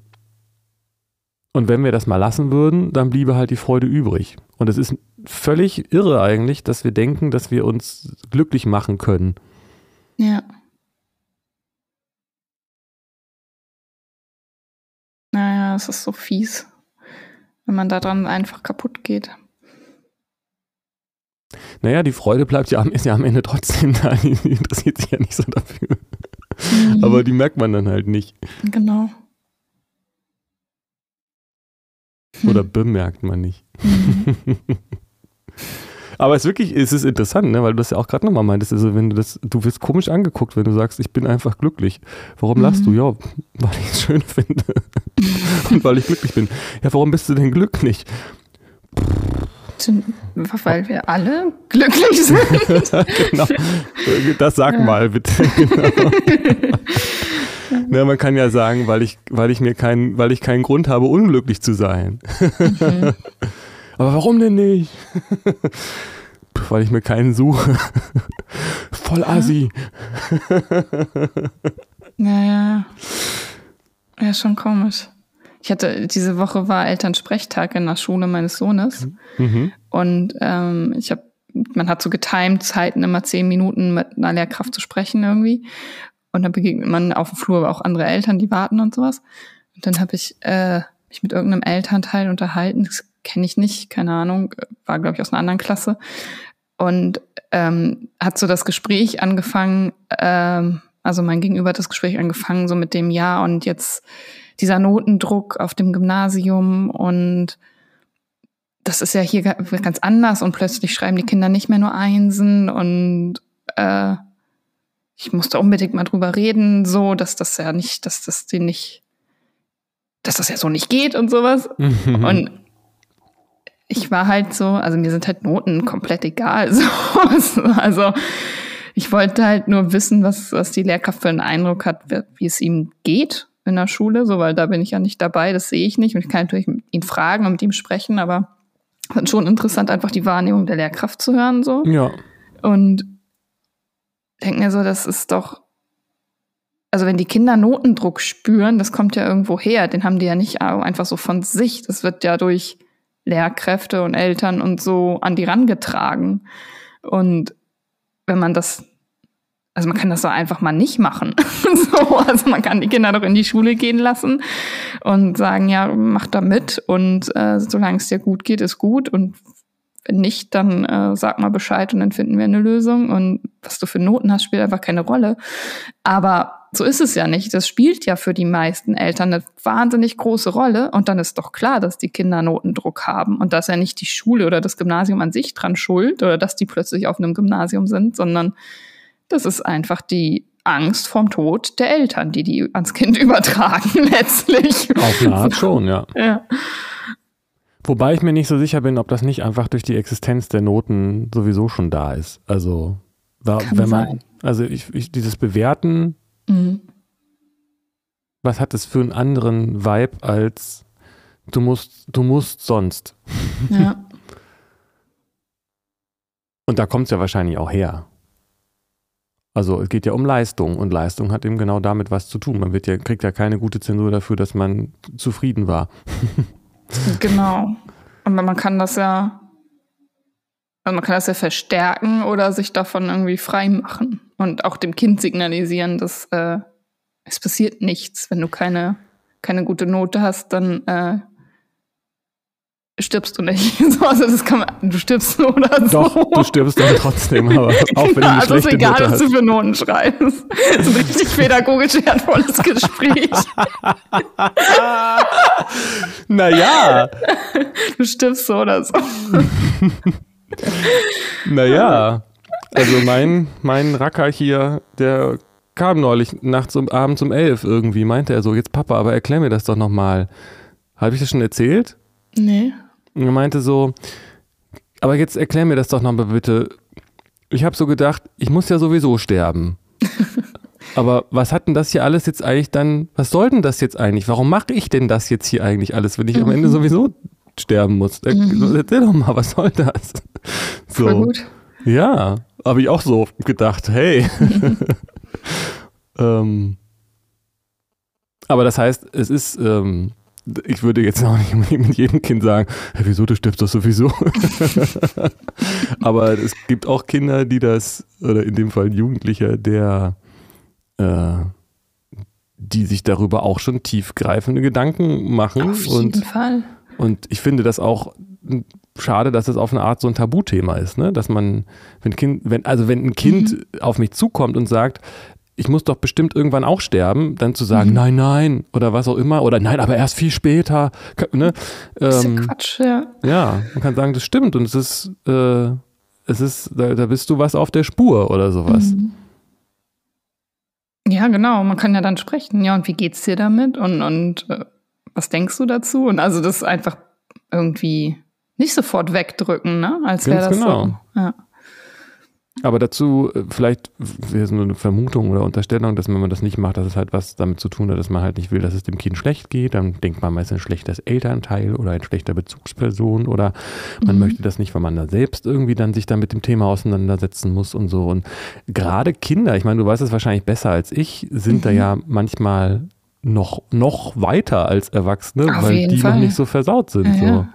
und wenn wir das mal lassen würden, dann bliebe halt die Freude übrig. Und es ist völlig irre eigentlich, dass wir denken, dass wir uns glücklich machen können. Ja. Naja, es ist so fies wenn man daran einfach kaputt geht. Naja, die Freude bleibt ja, ist ja am Ende trotzdem (laughs) da. Die interessiert sich ja nicht so dafür. Mhm. Aber die merkt man dann halt nicht. Genau. Oder hm. bemerkt man nicht. Mhm. (laughs) Aber es ist wirklich, es ist interessant, ne? weil du das ja auch gerade nochmal meintest. Also wenn du das, du wirst komisch angeguckt, wenn du sagst, ich bin einfach glücklich. Warum mhm. lachst du? Ja, weil ich es schön finde. Und (laughs) weil ich glücklich bin. Ja, warum bist du denn glücklich? Weil wir alle glücklich sind. (laughs) genau. Das sag ja. mal bitte. (laughs) Genau. ja, man kann ja sagen, weil ich, weil ich mir keinen, weil ich keinen Grund habe, unglücklich zu sein. Mhm. Aber warum denn nicht? weil ich mir keinen suche. Voll assi. Naja. Ja, schon komisch. Ich hatte, diese Woche war Elternsprechtag in der Schule meines Sohnes. Mhm. Und ähm, ich habe, man hat so getimed Zeiten, immer zehn Minuten mit einer Lehrkraft zu sprechen irgendwie. Und dann begegnet man auf dem Flur auch andere Eltern, die warten und sowas. Und dann habe ich äh, mich mit irgendeinem Elternteil unterhalten. Das kenne ich nicht, keine Ahnung, war, glaube ich, aus einer anderen Klasse. Und ähm, hat so das Gespräch angefangen, ähm, also mein Gegenüber hat das Gespräch angefangen, so mit dem Ja und jetzt dieser Notendruck auf dem Gymnasium und das ist ja hier ganz anders und plötzlich schreiben die Kinder nicht mehr nur Einsen und äh, ich musste unbedingt mal drüber reden, so, dass das ja nicht, dass das den nicht, dass das ja so nicht geht und sowas. (laughs) und ich war halt so, also mir sind halt Noten komplett egal. (laughs) So. Also ich wollte halt nur wissen, was, was die Lehrkraft für einen Eindruck hat, wie es ihm geht in der Schule, so, weil da bin ich ja nicht dabei, das sehe ich nicht. Und ich kann natürlich ihn fragen und mit ihm sprechen, aber es ist schon interessant, einfach die Wahrnehmung der Lehrkraft zu hören, so. Ja. Und denke mir so, das ist doch, also wenn die Kinder Notendruck spüren, das kommt ja irgendwo her, den haben die ja nicht einfach so von sich. Das wird ja durch Lehrkräfte und Eltern und so an die rangetragen. Und wenn man das also man kann das doch einfach mal nicht machen. (laughs) so, also man kann die Kinder doch in die Schule gehen lassen und sagen, ja, mach da mit und äh, solange es dir gut geht, ist gut und wenn nicht, dann äh, sag mal Bescheid und dann finden wir eine Lösung und was du für Noten hast, spielt einfach keine Rolle. Aber so ist es ja nicht. Das spielt ja für die meisten Eltern eine wahnsinnig große Rolle und dann ist doch klar, dass die Kinder Notendruck haben und dass ja nicht die Schule oder das Gymnasium an sich dran schuld oder dass die plötzlich auf einem Gymnasium sind, sondern das ist einfach die Angst vom Tod der Eltern, die die ans Kind (laughs) übertragen letztlich. Auf eine Art schon, ja. (laughs) ja. Wobei ich mir nicht so sicher bin, ob das nicht einfach durch die Existenz der Noten sowieso schon da ist. Also, da, wenn man, sein. also ich, ich, dieses Bewerten, mhm. was hat es für einen anderen Vibe als du musst, du musst sonst. (laughs) Ja. Und da kommt es ja wahrscheinlich auch her. Also es geht ja um Leistung und Leistung hat eben genau damit was zu tun. Man wird ja, kriegt ja keine gute Zensur dafür, dass man zufrieden war. (laughs) genau. Und man kann das ja, also man kann das ja verstärken oder sich davon irgendwie frei machen und auch dem Kind signalisieren, dass äh, es passiert nichts, wenn du keine, keine gute Note hast, dann äh, stirbst du nicht. (laughs) also das kann man, du stirbst nur oder so. Doch, du stirbst dann trotzdem, aber (laughs) auch wenn du eine also schlechte ist egal, Note was du für Noten schreibst. Das ist ein richtig pädagogisch wertvolles Gespräch. (laughs) naja. Du stirbst so oder so. naja. Also mein, mein Racker hier, der kam neulich nachts um abends um elf irgendwie, meinte er so, jetzt Papa, aber erklär mir das doch nochmal. Habe ich das schon erzählt? Nee. Und er meinte so, aber jetzt erklär mir das doch nochmal bitte. Ich habe so gedacht, ich muss ja sowieso sterben. (laughs) aber was hat denn das hier alles jetzt eigentlich dann, was soll denn das jetzt eigentlich? Warum mache ich denn das jetzt hier eigentlich alles, wenn ich am Ende mhm. sowieso sterben muss? Mhm. Erzähl doch mal, was soll das? So. Voll gut. Ja, habe ich auch so gedacht, hey. (laughs) ähm, aber das heißt, es ist, ähm, ich würde jetzt auch nicht (laughs) mit jedem Kind sagen, hey, wieso, du stirbst doch sowieso. (laughs) Aber es gibt auch Kinder, die das, oder in dem Fall ein Jugendlicher, der, äh, die sich darüber auch schon tiefgreifende Gedanken machen. Auf jeden und, Fall. Und ich finde das auch schade, dass es auf eine Art so ein Tabuthema ist, ne? Dass man, wenn Kind, wenn, also wenn ein Kind mhm. auf mich zukommt und sagt, ich muss doch bestimmt irgendwann auch sterben, dann zu sagen, mhm. nein, nein, oder was auch immer, oder nein, aber erst viel später. Ne? Ähm, Quatsch, ja. Ja, man kann sagen, das stimmt und es ist, äh, es ist, da, da bist du was auf der Spur oder sowas. Mhm. Ja, genau. Man kann ja dann sprechen. Ja, und wie geht's dir damit? Und, und äh, was denkst du dazu? Und also das einfach irgendwie nicht sofort wegdrücken, ne? Als wäre das genau. so. Ja. Aber dazu äh, vielleicht wäre so eine Vermutung oder Unterstellung, dass wenn man das nicht macht, dass es halt was damit zu tun hat, dass man halt nicht will, dass es dem Kind schlecht geht. Dann denkt man meist ein schlechtes Elternteil oder ein schlechter Bezugsperson oder man mhm. möchte das nicht, weil man da selbst irgendwie dann sich dann mit dem Thema auseinandersetzen muss und so. Und gerade Kinder, ich meine, du weißt es wahrscheinlich besser als ich, sind mhm. da ja manchmal noch, noch weiter als Erwachsene, Auf weil die Fall. noch nicht so versaut sind. Ja, so. ja.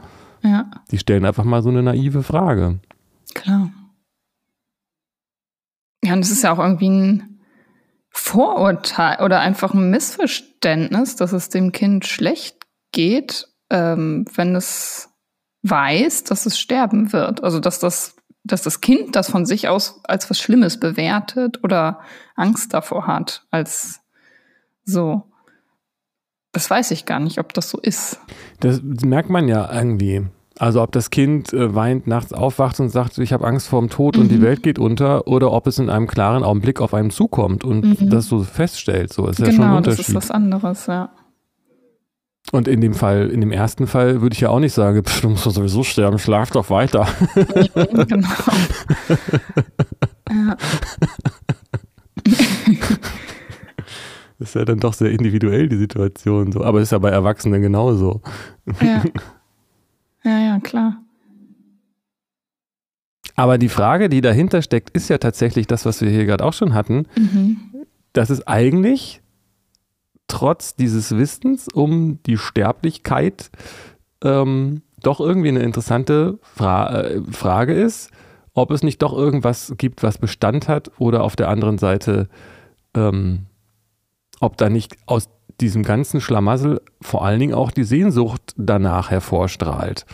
ja. Die stellen einfach mal so eine naive Frage. Klar. Ja, und es ist ja auch irgendwie ein Vorurteil oder einfach ein Missverständnis, dass es dem Kind schlecht geht, ähm, wenn es weiß, dass es sterben wird. Also dass das, dass das Kind das von sich aus als was Schlimmes bewertet oder Angst davor hat, als so. Das weiß ich gar nicht, ob das so ist. Das merkt man ja irgendwie. Also ob das Kind äh, weint, nachts aufwacht und sagt, ich habe Angst vor dem Tod mhm. und die mhm. Welt geht unter, oder ob es in einem klaren Augenblick auf einen zukommt und mhm. das so feststellt. So ist genau, ja schon ein Unterschied. Genau, das ist was anderes, ja. Und in dem Fall, in dem ersten Fall würde ich ja auch nicht sagen, (laughs) du musst doch sowieso sterben, schlaf doch weiter. (laughs) Genau. (laughs) ja. Das ist ja dann doch sehr individuell, die Situation. So. Aber ist ja bei Erwachsenen genauso. Ja. (laughs) Ja, ja, klar. Aber die Frage, die dahinter steckt, ist ja tatsächlich das, was wir hier gerade auch schon hatten, mhm. dass es eigentlich trotz dieses Wissens um die Sterblichkeit ähm, doch irgendwie eine interessante Fra äh, Frage ist, ob es nicht doch irgendwas gibt, was Bestand hat oder auf der anderen Seite, ähm, ob da nicht aus diesem ganzen Schlamassel vor allen Dingen auch die Sehnsucht danach hervorstrahlt.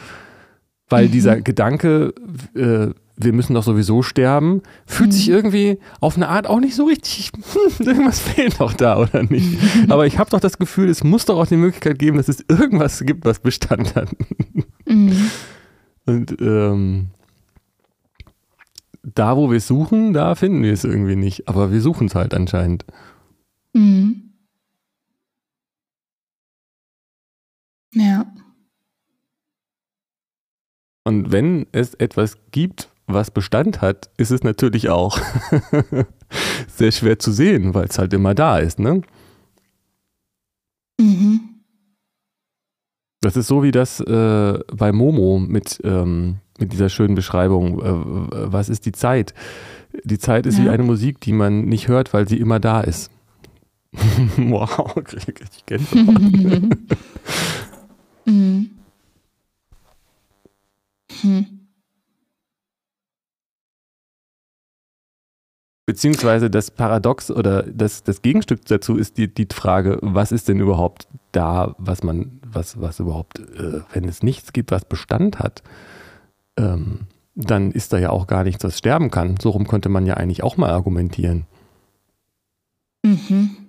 Weil mhm. dieser Gedanke, äh, wir müssen doch sowieso sterben, fühlt mhm. sich irgendwie auf eine Art auch nicht so richtig, hm, irgendwas (laughs) fehlt doch da oder nicht. (laughs) Aber ich habe doch das Gefühl, es muss doch auch die Möglichkeit geben, dass es irgendwas gibt, was Bestand hat. Mhm. Und ähm, da, wo wir es suchen, da finden wir es irgendwie nicht. Aber wir suchen es halt anscheinend. Mhm. Ja. Und wenn es etwas gibt, was Bestand hat, ist es natürlich auch (laughs) sehr schwer zu sehen, weil es halt immer da ist, ne? Mhm. Das ist so wie das äh, bei Momo mit, ähm, mit dieser schönen Beschreibung. Äh, was ist die Zeit? Die Zeit ist ja. wie eine Musik, die man nicht hört, weil sie immer da ist. (laughs) wow, krieg ich Gänsehaut. (laughs) Mhm. Hm. Beziehungsweise das Paradox oder das, das Gegenstück dazu ist die, die Frage, was ist denn überhaupt da, was man, was, was überhaupt, äh, wenn es nichts gibt, was Bestand hat, ähm, dann ist da ja auch gar nichts, was sterben kann. So rum könnte man ja eigentlich auch mal argumentieren. Mhm.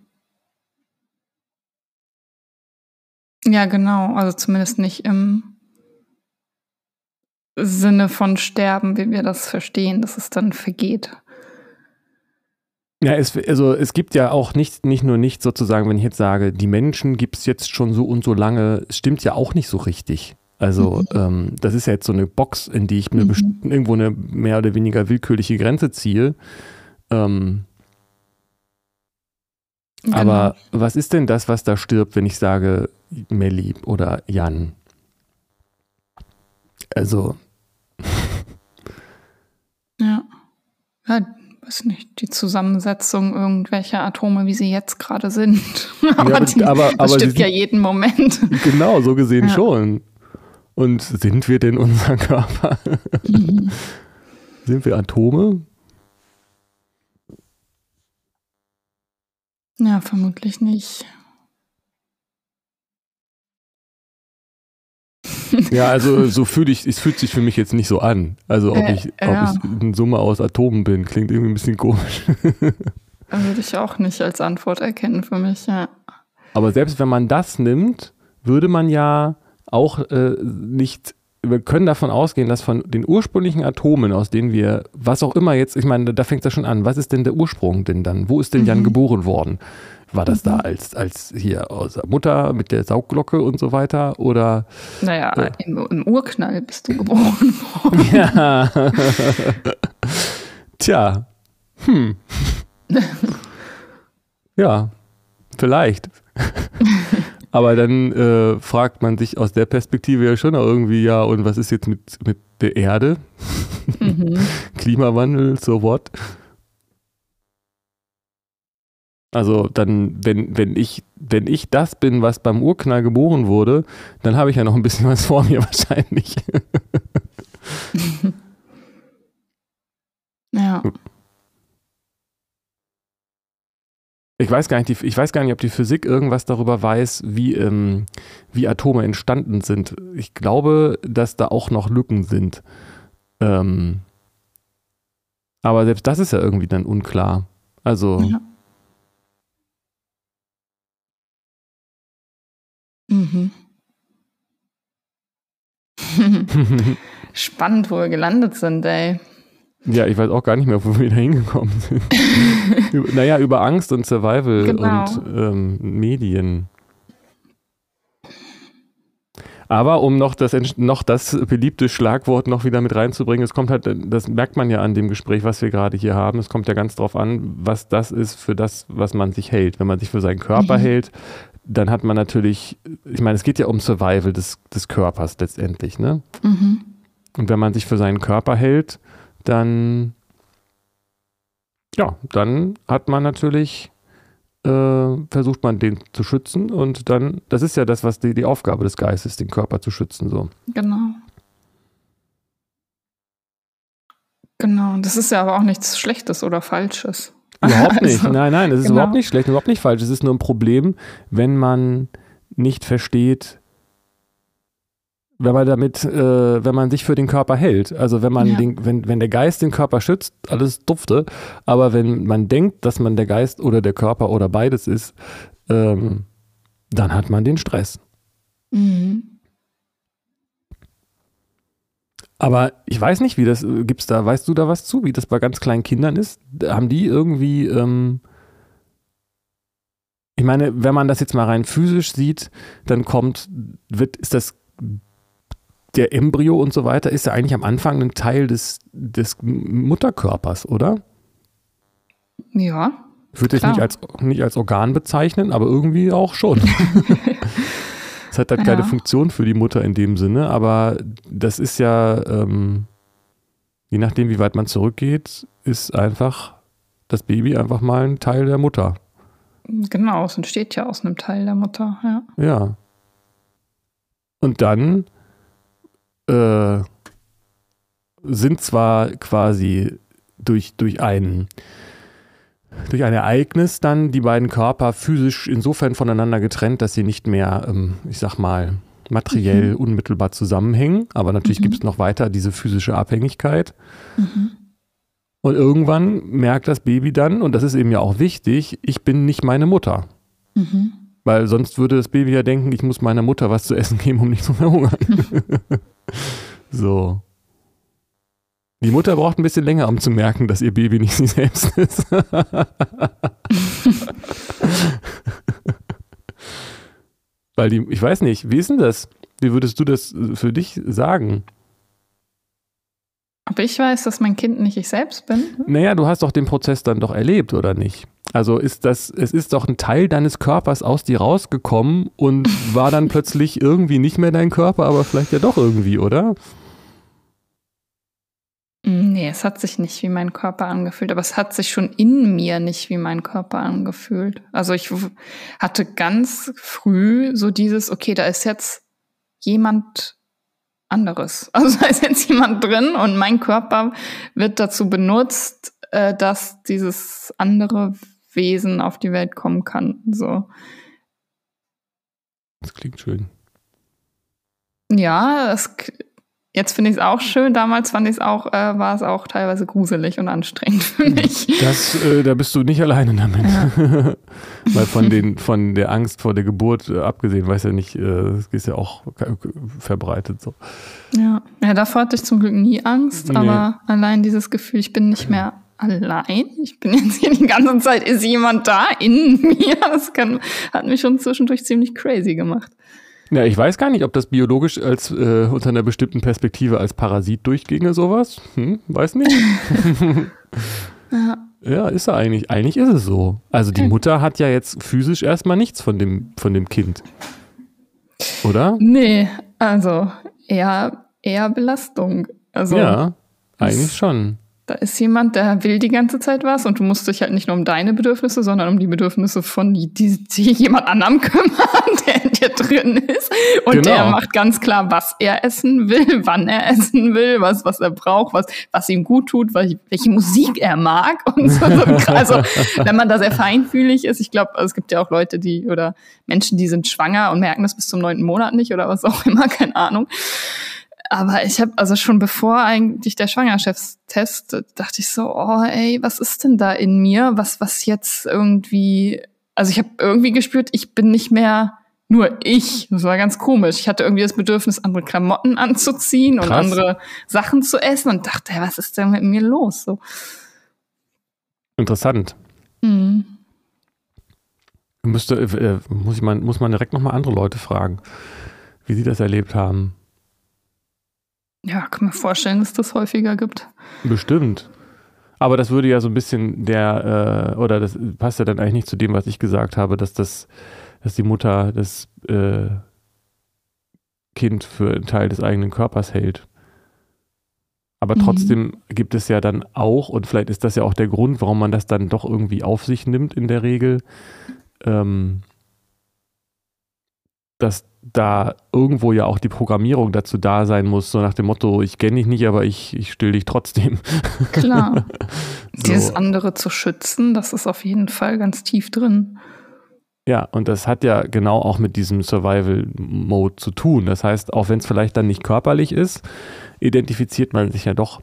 Ja, genau. Also zumindest nicht im Sinne von Sterben, wie wir das verstehen, dass es dann vergeht. Ja, es, also es gibt ja auch nicht, nicht nur nicht sozusagen, wenn ich jetzt sage, die Menschen gibt es jetzt schon so und so lange, es stimmt ja auch nicht so richtig. Also mhm. ähm, das ist ja jetzt so eine Box, in die ich mir mhm. irgendwo eine mehr oder weniger willkürliche Grenze ziehe. Ähm, Genau. Aber was ist denn das, was da stirbt, wenn ich sage Melli oder Jan? Also. (laughs) ja. ja. Weiß nicht, die Zusammensetzung irgendwelcher Atome, wie sie jetzt gerade sind. (laughs) aber, ja, die, aber, das aber stimmt ja jeden Moment. (laughs) Genau, so gesehen ja. schon. Und sind wir denn unser Körper? Mhm. sind wir Atome? Ja, vermutlich nicht. (laughs) Ja, also so fühle ich, es fühlt sich für mich jetzt nicht so an. Also ob äh, ich, ja. ob ich eine Summe aus Atomen bin, klingt irgendwie ein bisschen komisch. (laughs) Würde ich auch nicht als Antwort erkennen für mich, ja. Aber selbst wenn man das nimmt, würde man ja auch äh, nicht wir können davon ausgehen, dass von den ursprünglichen Atomen, aus denen wir, was auch immer jetzt, ich meine, da fängt es ja schon an, was ist denn der Ursprung denn dann? Wo ist denn Jan mhm. geboren worden? War das mhm. da als, als hier aus der Mutter mit der Saugglocke und so weiter? Oder? Naja, äh, im, im Urknall bist du geboren worden. (laughs) Ja. Tja. Hm. (laughs) ja, vielleicht. (laughs) Aber dann äh, fragt man sich aus der Perspektive ja schon irgendwie, ja, und was ist jetzt mit, mit der Erde? Mhm. (laughs) Klimawandel, so what? Also dann, wenn, wenn ich, wenn ich das bin, was beim Urknall geboren wurde, dann habe ich ja noch ein bisschen was vor mir (laughs) wahrscheinlich. (laughs) ja. Ich weiß gar nicht, ich weiß gar nicht, ob die Physik irgendwas darüber weiß, wie, ähm, wie Atome entstanden sind. Ich glaube, dass da auch noch Lücken sind. Ähm, aber selbst das ist ja irgendwie dann unklar. Also. Ja. Mhm. (laughs) (laughs) Spannend, wo wir gelandet sind, ey. Ja, ich weiß auch gar nicht mehr, (laughs) wo wir da hingekommen sind. (laughs) naja, über Angst und Survival genau. und ähm, Medien. Aber um noch das, noch das beliebte Schlagwort noch wieder mit reinzubringen, es kommt halt, das merkt man ja an dem Gespräch, was wir gerade hier haben, es kommt ja ganz drauf an, was das ist für das, was man sich hält. Wenn man sich für seinen Körper mhm. hält, dann hat man natürlich, ich meine, es geht ja um Survival des, des Körpers letztendlich, ne? Mhm. Und wenn man sich für seinen Körper hält, dann, ja, dann hat man natürlich, äh, versucht man den zu schützen und dann, das ist ja das, was die, die Aufgabe des Geistes, den Körper zu schützen, so. Genau. Genau, das ist ja aber auch nichts Schlechtes oder Falsches. Überhaupt (laughs) nicht. Also, nein, nein, das ist genau. überhaupt nicht schlecht, überhaupt nicht falsch. Es ist nur ein Problem, wenn man nicht versteht, wenn man damit, äh, wenn man sich für den Körper hält. Also wenn man ja. den, wenn, wenn der Geist den Körper schützt, alles dufte. Aber wenn man denkt, dass man der Geist oder der Körper oder beides ist, ähm, dann hat man den Stress. Mhm. Aber ich weiß nicht, wie das äh, gibt's da, weißt du da was zu, wie das bei ganz kleinen Kindern ist? Haben die irgendwie, ähm, ich meine, wenn man das jetzt mal rein physisch sieht, dann kommt, wird, ist das der Embryo und so weiter, ist ja eigentlich am Anfang ein Teil des, des Mutterkörpers, oder? Ja. Ich würde es nicht als, nicht als Organ bezeichnen, aber irgendwie auch schon. (laughs) Es hat halt ja. keine Funktion für die Mutter in dem Sinne, aber das ist ja, ähm, je nachdem, wie weit man zurückgeht, ist einfach das Baby einfach mal ein Teil der Mutter. Genau, es entsteht ja aus einem Teil der Mutter, ja. Ja. Und dann äh, sind zwar quasi durch, durch einen durch ein Ereignis dann die beiden Körper physisch insofern voneinander getrennt, dass sie nicht mehr, ähm, ich sag mal, materiell mhm. unmittelbar zusammenhängen. Aber natürlich mhm. gibt es noch weiter diese physische Abhängigkeit. Mhm. Und irgendwann merkt das Baby dann, und das ist eben ja auch wichtig, ich bin nicht meine Mutter. Mhm. Weil sonst würde das Baby ja denken, ich muss meiner Mutter was zu essen geben, um nicht zu verhungern. (laughs) (laughs) so. Die Mutter braucht ein bisschen länger, um zu merken, dass ihr Baby nicht sie selbst (laughs) ist. Weil die, ich weiß nicht, wie ist denn das? Wie würdest du das für dich sagen? Ob ich weiß, dass mein Kind nicht ich selbst bin? Naja, du hast doch den Prozess dann doch erlebt, oder nicht? Also ist das, es ist doch ein Teil deines Körpers aus dir rausgekommen und (laughs) war dann plötzlich irgendwie nicht mehr dein Körper, aber vielleicht ja doch irgendwie, oder? Nee, es hat sich nicht wie mein Körper angefühlt, aber es hat sich schon in mir nicht wie mein Körper angefühlt. Also ich hatte ganz früh so dieses, okay, da ist jetzt jemand anderes. (laughs) Also da ist jetzt jemand drin und mein Körper wird dazu benutzt, äh, dass dieses andere Wesen auf die Welt kommen kann. So. Das klingt schön. Ja, es Jetzt finde ich es auch schön. Damals fand ich es auch, äh, war es auch teilweise gruselig und anstrengend für mich. Das, äh, da bist du nicht alleine damit. Ja. (laughs) Weil von den, von der Angst vor der Geburt äh, abgesehen, weiß ja nicht, äh, ist ja auch verbreitet so. Ja, ja, davor hatte ich zum Glück nie Angst, nee. aber allein dieses Gefühl, ich bin nicht mehr allein. Ich bin jetzt hier die ganze Zeit, ist jemand da in (laughs) mir? Das kann, hat mich schon zwischendurch ziemlich crazy gemacht. Ja, ich weiß gar nicht, ob das biologisch als äh, unter einer bestimmten Perspektive als Parasit durchginge, sowas. Hm, weiß nicht. (laughs) ja. ja, ist er eigentlich. Eigentlich ist es so. Also die Mutter hat ja jetzt physisch erstmal nichts von dem, von dem Kind. Oder? Nee, also eher, eher Belastung. Also, ja, eigentlich schon. Da ist jemand, der will die ganze Zeit was und du musst dich halt nicht nur um deine Bedürfnisse, sondern um die Bedürfnisse von die, die, die jemand anderem (laughs) kümmern, der in dir drin ist. Und genau. der macht ganz klar, was er essen will, (laughs) wann er essen will, was, was er braucht, was, was ihm gut tut, welche Musik er mag und so. (laughs) Also, wenn man da sehr feinfühlig ist, ich glaube, es gibt ja auch Leute, die oder Menschen, die sind schwanger und merken das bis zum neunten Monat nicht oder was auch immer, keine Ahnung. Aber ich habe also schon bevor eigentlich der Schwangerschaftstest, dachte ich so, oh ey, was ist denn da in mir, was was jetzt irgendwie, also ich habe irgendwie gespürt, ich bin nicht mehr nur ich. Das war ganz komisch. Ich hatte irgendwie das Bedürfnis, andere Klamotten anzuziehen Krass. und andere Sachen zu essen und dachte, hey, was ist denn mit mir los? So. Interessant. Mhm. Müsste, äh, muss, ich mal, muss man direkt nochmal andere Leute fragen, wie sie das erlebt haben. Ja, kann mir vorstellen, dass das häufiger gibt. Bestimmt. Aber das würde ja so ein bisschen der, äh, oder das passt ja dann eigentlich nicht zu dem, was ich gesagt habe, dass das, dass die Mutter das äh, Kind für einen Teil des eigenen Körpers hält. Aber mhm. trotzdem mhm. gibt es ja dann auch, und vielleicht ist das ja auch der Grund, warum man das dann doch irgendwie auf sich nimmt in der Regel, ähm, dass da irgendwo ja auch die Programmierung dazu da sein muss, so nach dem Motto, ich kenne dich nicht, aber ich, ich still dich trotzdem. Klar. (laughs) so. Dieses andere zu schützen, das ist auf jeden Fall ganz tief drin. Ja, und das hat ja genau auch mit diesem Survival-Mode zu tun. Das heißt, auch wenn es vielleicht dann nicht körperlich ist, identifiziert man sich ja doch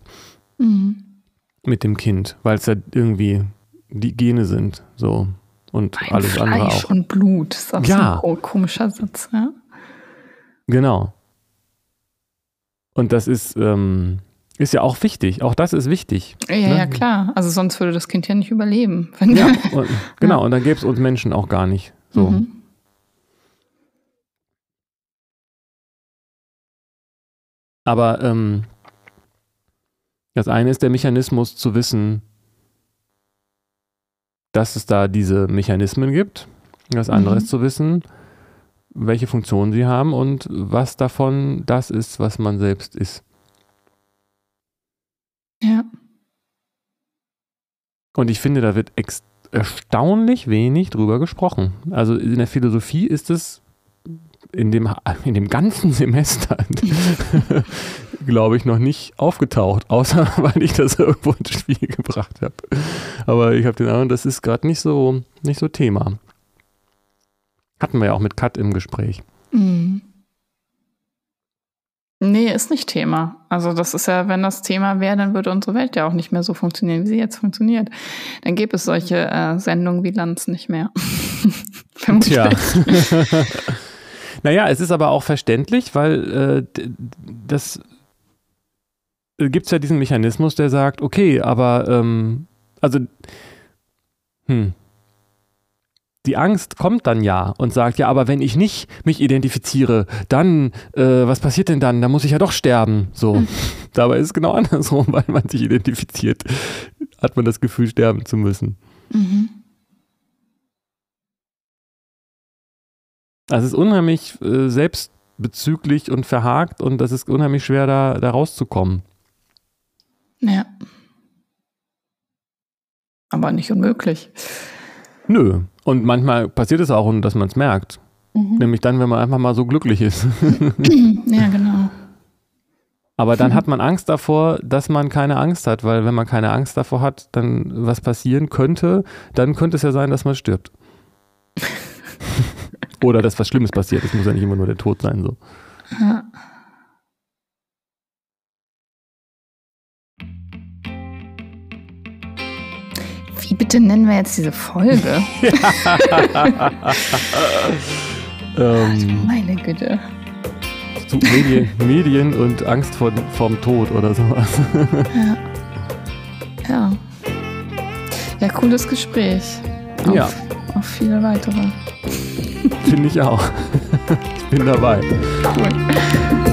mhm. mit dem Kind, weil es ja irgendwie die Gene sind. So und mein alles Fleisch andere auch. und Blut. Das ist auch ja. so ein komischer Satz, ja? Genau. Und das ist, ähm, ist ja auch wichtig. Auch das ist wichtig. Ja, ne? ja, klar. Also sonst würde das Kind ja nicht überleben. ja, und, (laughs) genau. Ja. Und dann gäbe es uns Menschen auch gar nicht. So. Mhm. Aber ähm, das eine ist der Mechanismus zu wissen, dass es da diese Mechanismen gibt. Das andere mhm. ist zu wissen, welche Funktion sie haben und was davon das ist, was man selbst ist. Ja. Und ich finde, da wird erstaunlich wenig drüber gesprochen. Also in der Philosophie ist es in dem, (laughs) in dem ganzen Semester, (laughs) glaube ich, noch nicht aufgetaucht, (laughs) außer weil ich das irgendwo ins Spiel gebracht habe. Aber ich habe den Eindruck, das ist gerade nicht so, nicht so Thema. Hatten wir ja auch mit Kat im Gespräch. Mhm. Nee, ist nicht Thema. Also das ist ja, wenn das Thema wäre, dann würde unsere Welt ja auch nicht mehr so funktionieren, wie sie jetzt funktioniert. Dann gäbe es solche äh, Sendungen wie Lanz nicht mehr. (laughs) Tja. (laughs) Naja, es ist aber auch verständlich, weil äh, das gibt es ja diesen Mechanismus, der sagt, okay, aber ähm, also hm, die Angst kommt dann ja und sagt, ja, aber wenn ich nicht mich identifiziere, dann, äh, was passiert denn dann? Da muss ich ja doch sterben. So. Mhm. (laughs) Dabei ist es genau (laughs) andersrum, weil man sich identifiziert, hat man das Gefühl, sterben zu müssen. Mhm. Also es ist unheimlich äh, selbstbezüglich und verhakt und das ist unheimlich schwer, da, da rauszukommen. Ja. Aber nicht unmöglich. Nö. Und manchmal passiert es auch, dass man es merkt. Mhm. Nämlich dann, wenn man einfach mal so glücklich ist. (laughs) ja, genau. Aber dann hat man Angst davor, dass man keine Angst hat, weil wenn man keine Angst davor hat, dann was passieren könnte, dann könnte es ja sein, dass man stirbt. (laughs) Oder dass was Schlimmes passiert. Es muss ja nicht immer nur der Tod sein. So. Ja. Wie bitte nennen wir jetzt diese Folge? (laughs) (laughs) ähm, Meine Güte. Zu Medien, Medien und Angst vor, vorm Tod oder sowas. ja. Ja. Ja, cooles Gespräch. Auf, ja. Auf viele weitere. Finde ich auch. Ich bin dabei. Cool.